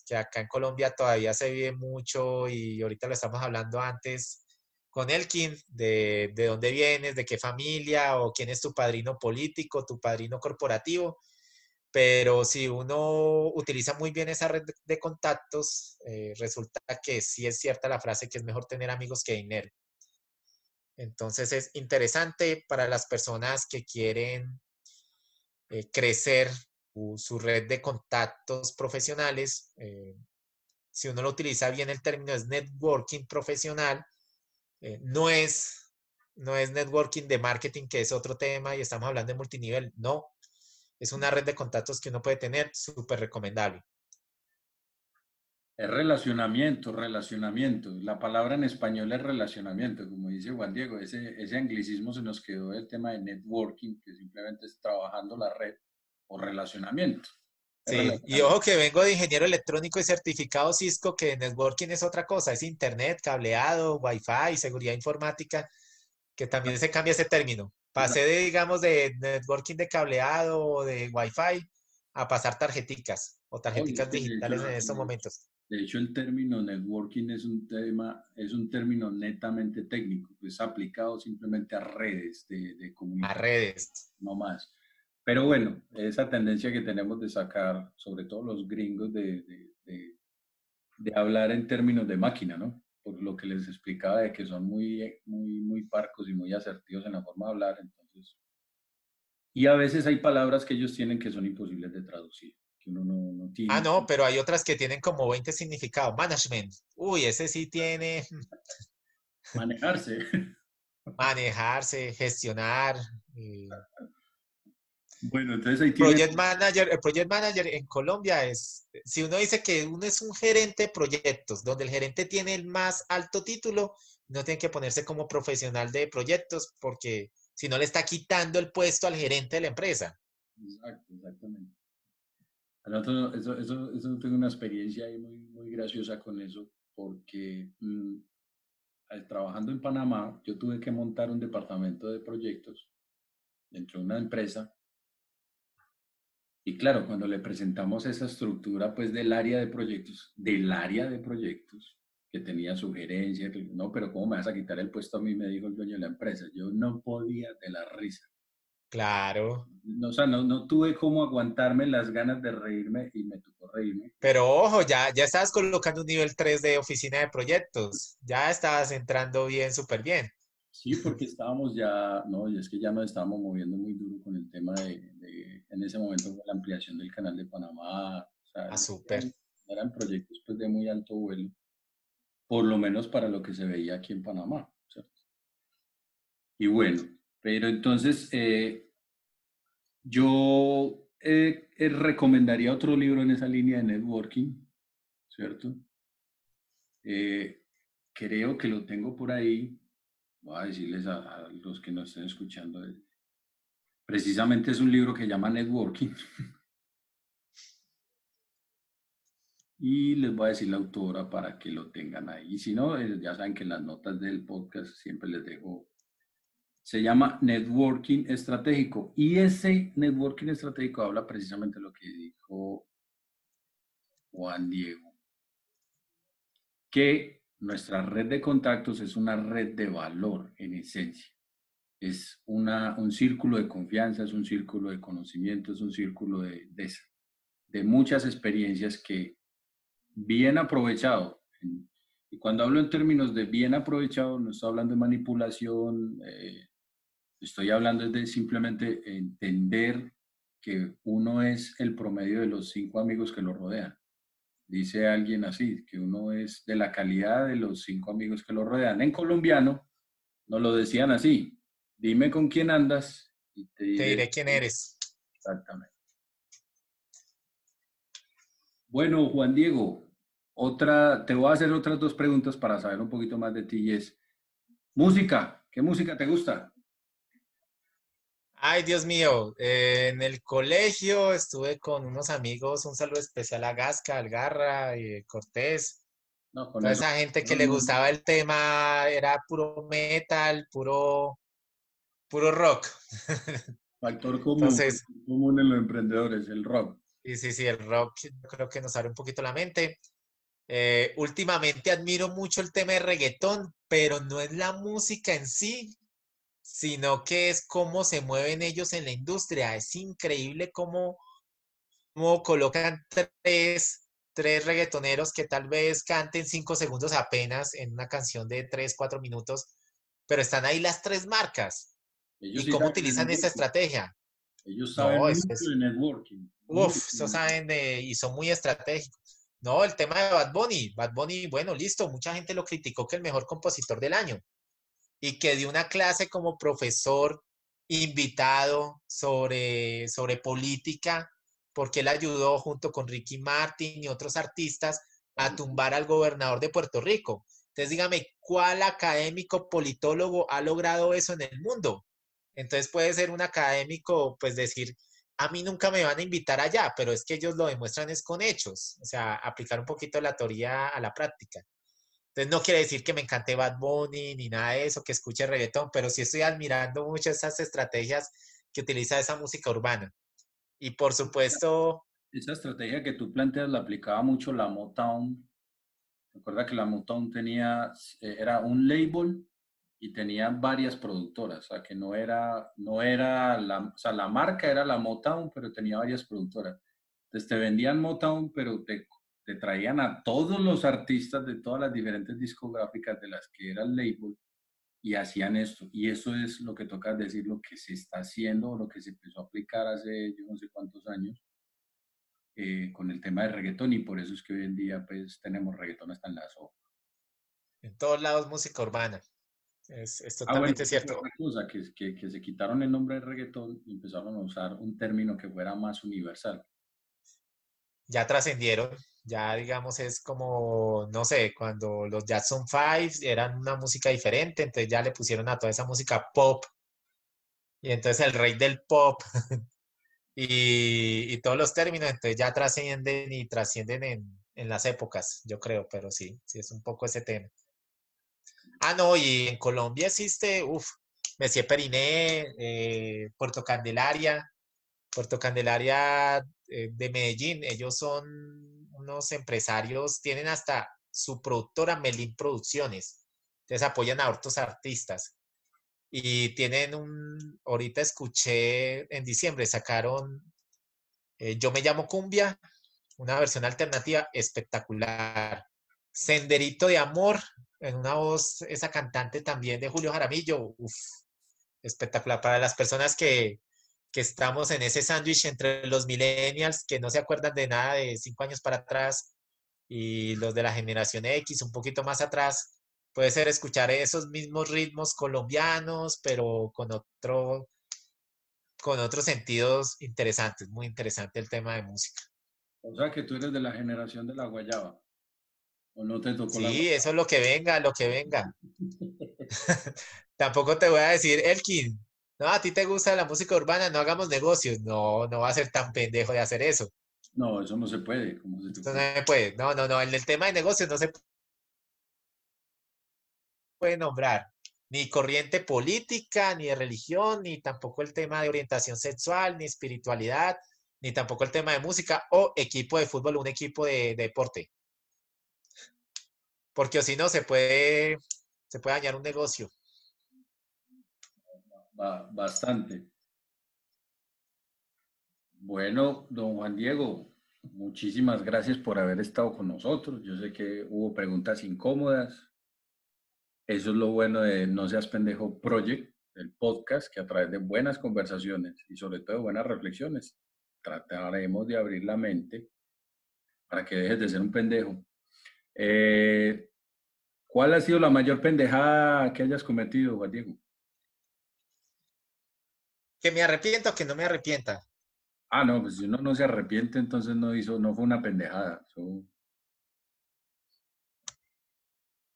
que acá en Colombia todavía se vive mucho y ahorita lo estamos hablando antes con Elkin, de, de dónde vienes, de qué familia o quién es tu padrino político, tu padrino corporativo. Pero si uno utiliza muy bien esa red de contactos, eh, resulta que sí es cierta la frase que es mejor tener amigos que dinero. Entonces es interesante para las personas que quieren eh, crecer su, red de contactos profesionales. Eh, si uno lo utiliza bien, el término es networking profesional. Eh, no, es, no es networking de marketing, que es otro tema y estamos hablando de multinivel. No, es una red de contactos que uno puede tener, súper recomendable. Es relacionamiento, relacionamiento. La palabra en español es relacionamiento, como dice Juan Diego. Ese, ese anglicismo se nos quedó del tema de networking, que simplemente es trabajando la red o relacionamiento. Sí, y ojo que vengo de ingeniero electrónico y certificado Cisco, que networking es otra cosa, es internet, cableado, wifi, seguridad informática, que también se cambia ese término. Pasé de, digamos, de networking de cableado o de wifi a pasar tarjeticas o tarjeticas digitales en estos momentos. De hecho, el término networking es un tema, es un término netamente técnico, es aplicado simplemente a redes de, de comunicación. A redes. No más. Pero bueno, esa tendencia que tenemos de sacar, sobre todo los gringos, de, de, hablar en términos de máquina, ¿no? Por lo que les explicaba de que son muy, muy, muy parcos y muy asertivos en la forma de hablar, entonces. Y a veces hay palabras que ellos tienen que son imposibles de traducir, que uno no, no tiene. Ah, no, pero hay otras que tienen como 20 significados. Management. Uy, ese sí tiene. [laughs] Manejarse. Manejarse, gestionar. Y... Bueno, entonces ahí Project Manager, el Project Manager en Colombia es, si uno dice que uno es un gerente de proyectos, donde el gerente tiene el más alto título, no tiene que ponerse como profesional de proyectos porque sino le está quitando el puesto al gerente de la empresa. Exacto, exactamente. Eso, eso, eso, tengo una experiencia ahí muy, muy graciosa con eso, porque mm, trabajando en Panamá, yo tuve que montar un departamento de proyectos dentro de una empresa. Y claro, cuando le presentamos esa estructura pues del área de proyectos, del área de proyectos, que tenía sugerencias, no, pero ¿cómo me vas a quitar el puesto a mí? Me dijo el dueño de la empresa. Yo no podía de la risa. Claro. No, o sea, no, no tuve cómo aguantarme las ganas de reírme y me tocó reírme. Pero ojo, ya, ya estabas colocando un nivel 3 de oficina de proyectos. Ya estabas entrando bien, súper bien. Sí, porque estábamos ya, no, y es que ya nos estábamos moviendo muy duro con el tema de, en ese momento la ampliación del canal de Panamá. O sea, ah, súper. Eran, proyectos pues, de muy alto vuelo, por lo menos para lo que se veía aquí en Panamá. Y bueno, pero entonces, eh, yo eh, eh, recomendaría otro libro en esa línea de networking, ¿cierto? creo que lo tengo por ahí. Voy a decirles a, los que nos estén escuchando. Precisamente es un libro que llama Networking. [laughs] y les voy a decir la autora para que lo tengan ahí. Y si no, ya saben que en las notas del podcast siempre les dejo se llama networking estratégico. Y ese networking estratégico habla precisamente de lo que dijo Juan Diego, que nuestra red de contactos es una red de valor en esencia. Es una, un círculo de confianza, es un círculo de conocimiento, es un círculo de, de, muchas experiencias que bien aprovechado, y cuando hablo en términos de bien aprovechado, no estoy hablando de manipulación, eh, Estoy hablando de simplemente entender que uno es el promedio de los cinco amigos que lo rodean. Dice alguien así, que uno es de la calidad de los cinco amigos que lo rodean. En colombiano no lo decían así. Dime con quién andas y te diré, quién eres. Exactamente. Bueno, Juan Diego, otra, te voy a hacer otras dos preguntas para saber un poquito más de ti y es, música, ¿qué música te gusta? Ay, Dios mío, eh, en el colegio estuve con unos amigos, un saludo especial a Gasca, Algarra y Cortés. No, Toda esa gente que le gustaba el tema era puro metal, puro, puro rock. [laughs] Factor común, común en los emprendedores, el rock. Sí, sí, sí, el rock creo que nos abre un poquito la mente. Eh, últimamente admiro mucho el tema de reggaetón, pero no es la música en sí, sino que es cómo se mueven ellos en la industria. Es increíble cómo, cómo colocan tres, tres reggaetoneros que tal vez canten cinco segundos apenas en una canción de tres, cuatro minutos, pero están ahí las tres marcas. ¿Y cómo utilizan esa estrategia? Ellos saben de networking. Uf, eso saben de, y son muy estratégicos. No, el tema de Bad Bunny. Bad Bunny, bueno, listo, mucha gente lo criticó que el mejor compositor del año y que dio una clase como profesor invitado sobre, sobre política, porque él ayudó junto con Ricky Martin y otros artistas a tumbar al gobernador de Puerto Rico. Entonces dígame, ¿cuál académico politólogo ha logrado eso en el mundo? Entonces puede ser un académico, pues decir, a mí nunca me van a invitar allá, pero es que ellos lo demuestran es con hechos, o sea, aplicar un poquito la teoría a la práctica. Entonces no quiere decir que me encante Bad Bunny ni nada de eso, que escuche reggaetón, pero sí estoy admirando mucho esas estrategias que utiliza esa música urbana. Y por supuesto... Esa estrategia que tú planteas la aplicaba mucho la Motown. Recuerda que la Motown tenía, eh, era un label y tenía varias productoras, o sea que no era, no era la, o sea, la marca era la Motown, pero tenía varias productoras. Entonces te vendían Motown, pero te te traían a todos los artistas de todas las diferentes discográficas de las que era el label y hacían esto. Y eso es lo que toca decir, lo que se está haciendo, lo que se empezó a aplicar hace yo no sé cuántos años eh, con el tema de reggaetón y por eso es que hoy en día pues tenemos reggaetón hasta en la sopa. En todos lados música urbana. Es, es ah, totalmente cierto. Cosa, que, que, que se quitaron el nombre de reggaetón y empezaron a usar un término que fuera más universal. Ya trascendieron, ya, digamos, es como, no sé, cuando los Jackson Five eran una música diferente, entonces ya le pusieron a toda esa música pop y entonces el rey del pop [laughs] y, todos los términos, entonces ya trascienden y trascienden en, en las épocas, yo creo, pero sí, sí es un poco ese tema. Ah, no, y en Colombia existe, uff, Messier Periné, eh, Puerto Candelaria, Puerto Candelaria eh, de Medellín, ellos son unos empresarios, tienen hasta su productora Melín Producciones, entonces apoyan a otros artistas. Y tienen un, ahorita escuché en diciembre, sacaron eh, Yo me llamo Cumbia, una versión alternativa espectacular. Senderito de Amor, en una voz, esa cantante también de Julio Jaramillo, espectacular. Para las personas que, que estamos en ese sándwich entre los millennials que no se acuerdan de nada de cinco años para atrás y los de la generación X un poquito más atrás, puede ser escuchar esos mismos ritmos colombianos, pero con otro con otros sentidos interesantes, muy interesante el tema de música. O sea que tú eres de la generación de la guayaba. ¿O no te tocó Sí, eso es lo que venga, lo que venga. [laughs] [laughs] Tampoco te voy a decir, Elkin, no, a ti te gusta la música urbana, no hagamos negocios. No, no va a ser tan pendejo de hacer eso. No, eso no se puede. no se puede. No, no, no. En el tema de negocios no se puede nombrar ni corriente política, ni de religión, ni tampoco el tema de orientación sexual, ni espiritualidad, ni tampoco el tema de música o equipo de fútbol, un equipo de, deporte. Porque si no, se puede, se puede dañar un negocio bastante. Bueno, don Juan Diego, muchísimas gracias por haber estado con nosotros. Yo sé que hubo preguntas incómodas. Eso es lo bueno de No Seas Pendejo Project, el podcast, que a través de buenas conversaciones y sobre todo buenas reflexiones, trataremos de abrir la mente para que dejes de ser un pendejo. Eh, ¿Cuál ha sido la mayor pendejada que hayas cometido, Juan Diego? Que me arrepiento o que no me arrepienta. Ah, no, pues si uno no se arrepiente, entonces no hizo, no fue una pendejada.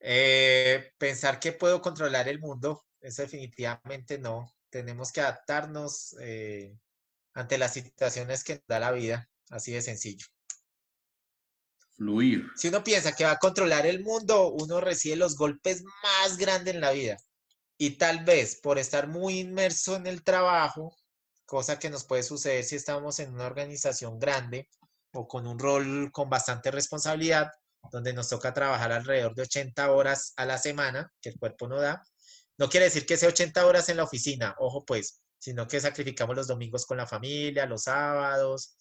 Eh, pensar que puedo controlar el mundo, eso definitivamente no. Tenemos que adaptarnos eh, ante las situaciones que da la vida, así de sencillo. Fluir. Si uno piensa que va a controlar el mundo, uno recibe los golpes más grandes en la vida. Y tal vez por estar muy inmerso en el trabajo, cosa que nos puede suceder si estamos en una organización grande o con un rol con bastante responsabilidad, donde nos toca trabajar alrededor de 80 horas a la semana, que el cuerpo no da. No quiere decir que sea 80 horas en la oficina, ojo pues, sino que sacrificamos los domingos con la familia, los sábados.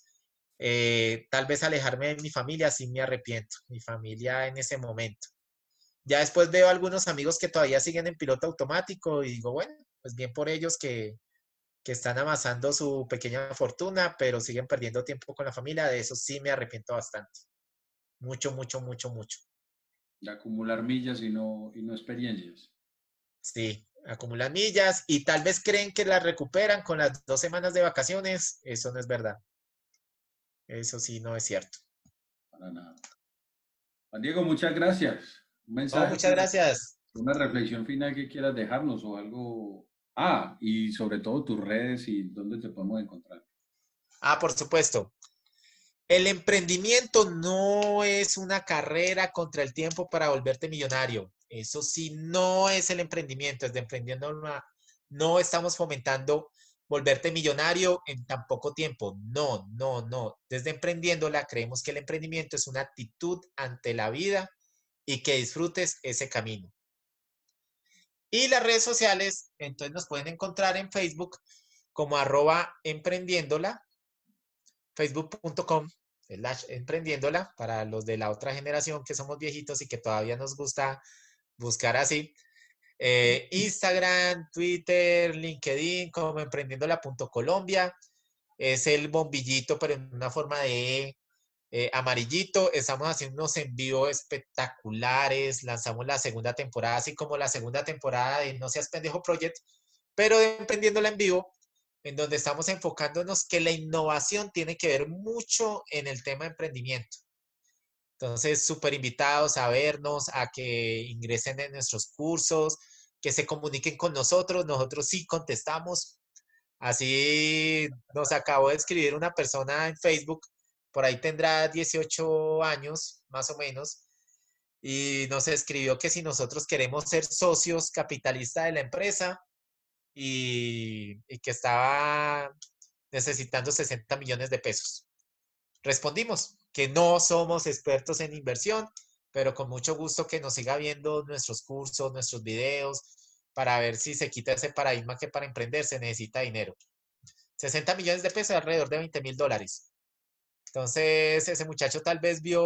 Eh, tal vez alejarme de mi familia, sí me arrepiento, mi familia en ese momento. Ya después veo algunos amigos que todavía siguen en piloto automático y digo, bueno, pues bien por ellos que, que están amasando su pequeña fortuna, pero siguen perdiendo tiempo con la familia. De eso sí me arrepiento bastante. Mucho, mucho, mucho, mucho. De acumular millas y no, y no experiencias. Sí, acumulan millas y tal vez creen que las recuperan con las dos semanas de vacaciones. Eso no es verdad. Eso sí no es cierto. Para nada. Juan Diego, muchas gracias muchas gracias. Una reflexión final que quieras dejarnos o algo. Ah, y sobre todo tus redes y dónde te podemos encontrar. Ah, por supuesto. El emprendimiento no es una carrera contra el tiempo para volverte millonario. Eso sí, no es el emprendimiento. Es de emprendiendo no estamos fomentando volverte millonario en tan poco tiempo. No, no, no. Desde emprendiéndola creemos que el emprendimiento es una actitud ante la vida y que disfrutes ese camino. Y las redes sociales, entonces nos pueden encontrar en Facebook como arroba emprendiéndola, facebook.com emprendiéndola, para los de la otra generación que somos viejitos y que todavía nos gusta buscar así. Eh, Instagram, Twitter, LinkedIn como emprendiéndola.colombia. Es el bombillito, pero en una forma de eh, amarillito, estamos haciendo unos envíos espectaculares, lanzamos la segunda temporada, así como la segunda temporada de No Seas Pendejo Project, pero emprendiéndola en vivo, en donde estamos enfocándonos que la innovación tiene que ver mucho en el tema de emprendimiento. Entonces, súper invitados a vernos, a que ingresen en nuestros cursos, que se comuniquen con nosotros, nosotros sí contestamos. Así nos acabó de escribir una persona en Facebook, por ahí tendrá 18 años, más o menos, y nos escribió que si nosotros queremos ser socios capitalistas de la empresa y, que estaba necesitando 60 millones de pesos. Respondimos que no somos expertos en inversión, pero con mucho gusto que nos siga viendo nuestros cursos, nuestros videos, para ver si se quita ese paradigma que para emprender se necesita dinero. 60 millones de pesos, alrededor de 20 mil dólares. Entonces, ese muchacho tal vez vio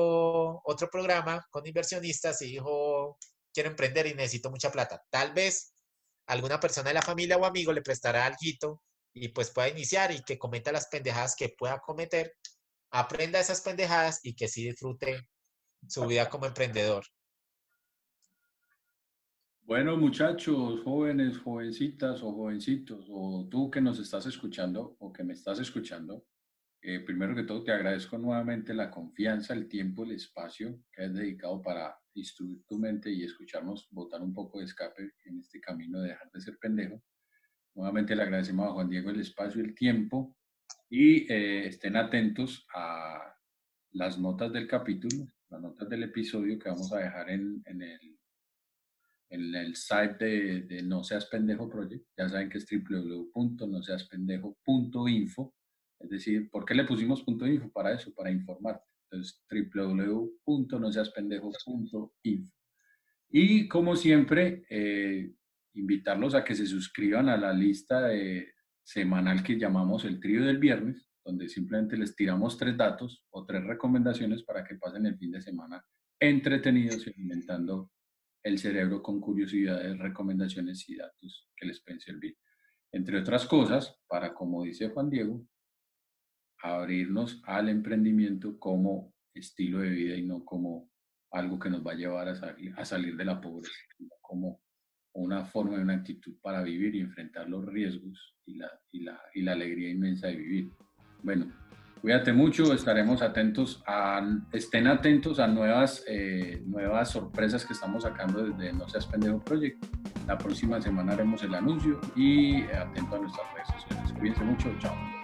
otro programa con inversionistas y dijo, quiero emprender y necesito mucha plata. Tal vez alguna persona de la familia o amigo le prestará algo y pues pueda iniciar y que cometa las pendejadas que pueda cometer, aprenda esas pendejadas y que sí disfrute su vida como emprendedor. Bueno, muchachos, jóvenes, jovencitas o jovencitos, o tú que nos estás escuchando o que me estás escuchando, eh, primero que todo te agradezco nuevamente la confianza, el tiempo, el espacio que has dedicado para instruir tu mente y escucharnos botar un poco de escape en este camino de dejar de ser pendejo. Nuevamente le agradecemos a Juan Diego el espacio el tiempo y eh, estén atentos a las notas del capítulo, las notas del episodio que vamos a dejar en, en el en el site de, de, No Seas Pendejo Project. Ya saben que es www.noseaspendejo.info. Es decir, ¿por qué le pusimos punto .info? Para eso, para informarte. Entonces, www.noseaspendejo.info. Y como siempre, eh, invitarlos a que se suscriban a la lista de, semanal que llamamos el trío del viernes, donde simplemente les tiramos tres datos o tres recomendaciones para que pasen el fin de semana entretenidos y alimentando el cerebro con curiosidades, recomendaciones y datos que les pueden servir. Entre otras cosas, para, como dice Juan Diego, abrirnos al emprendimiento como estilo de vida y no como algo que nos va a llevar a salir, a salir de la pobreza, como una forma y una actitud para vivir y enfrentar los riesgos y la, y la, y la alegría inmensa de vivir. Bueno, Cuídate mucho, estaremos atentos a, estén atentos a nuevas, eh, nuevas sorpresas que estamos sacando desde No Seas Pendejo Project. La próxima semana haremos el anuncio y atento a nuestras redes sociales. Cuídense mucho, chao.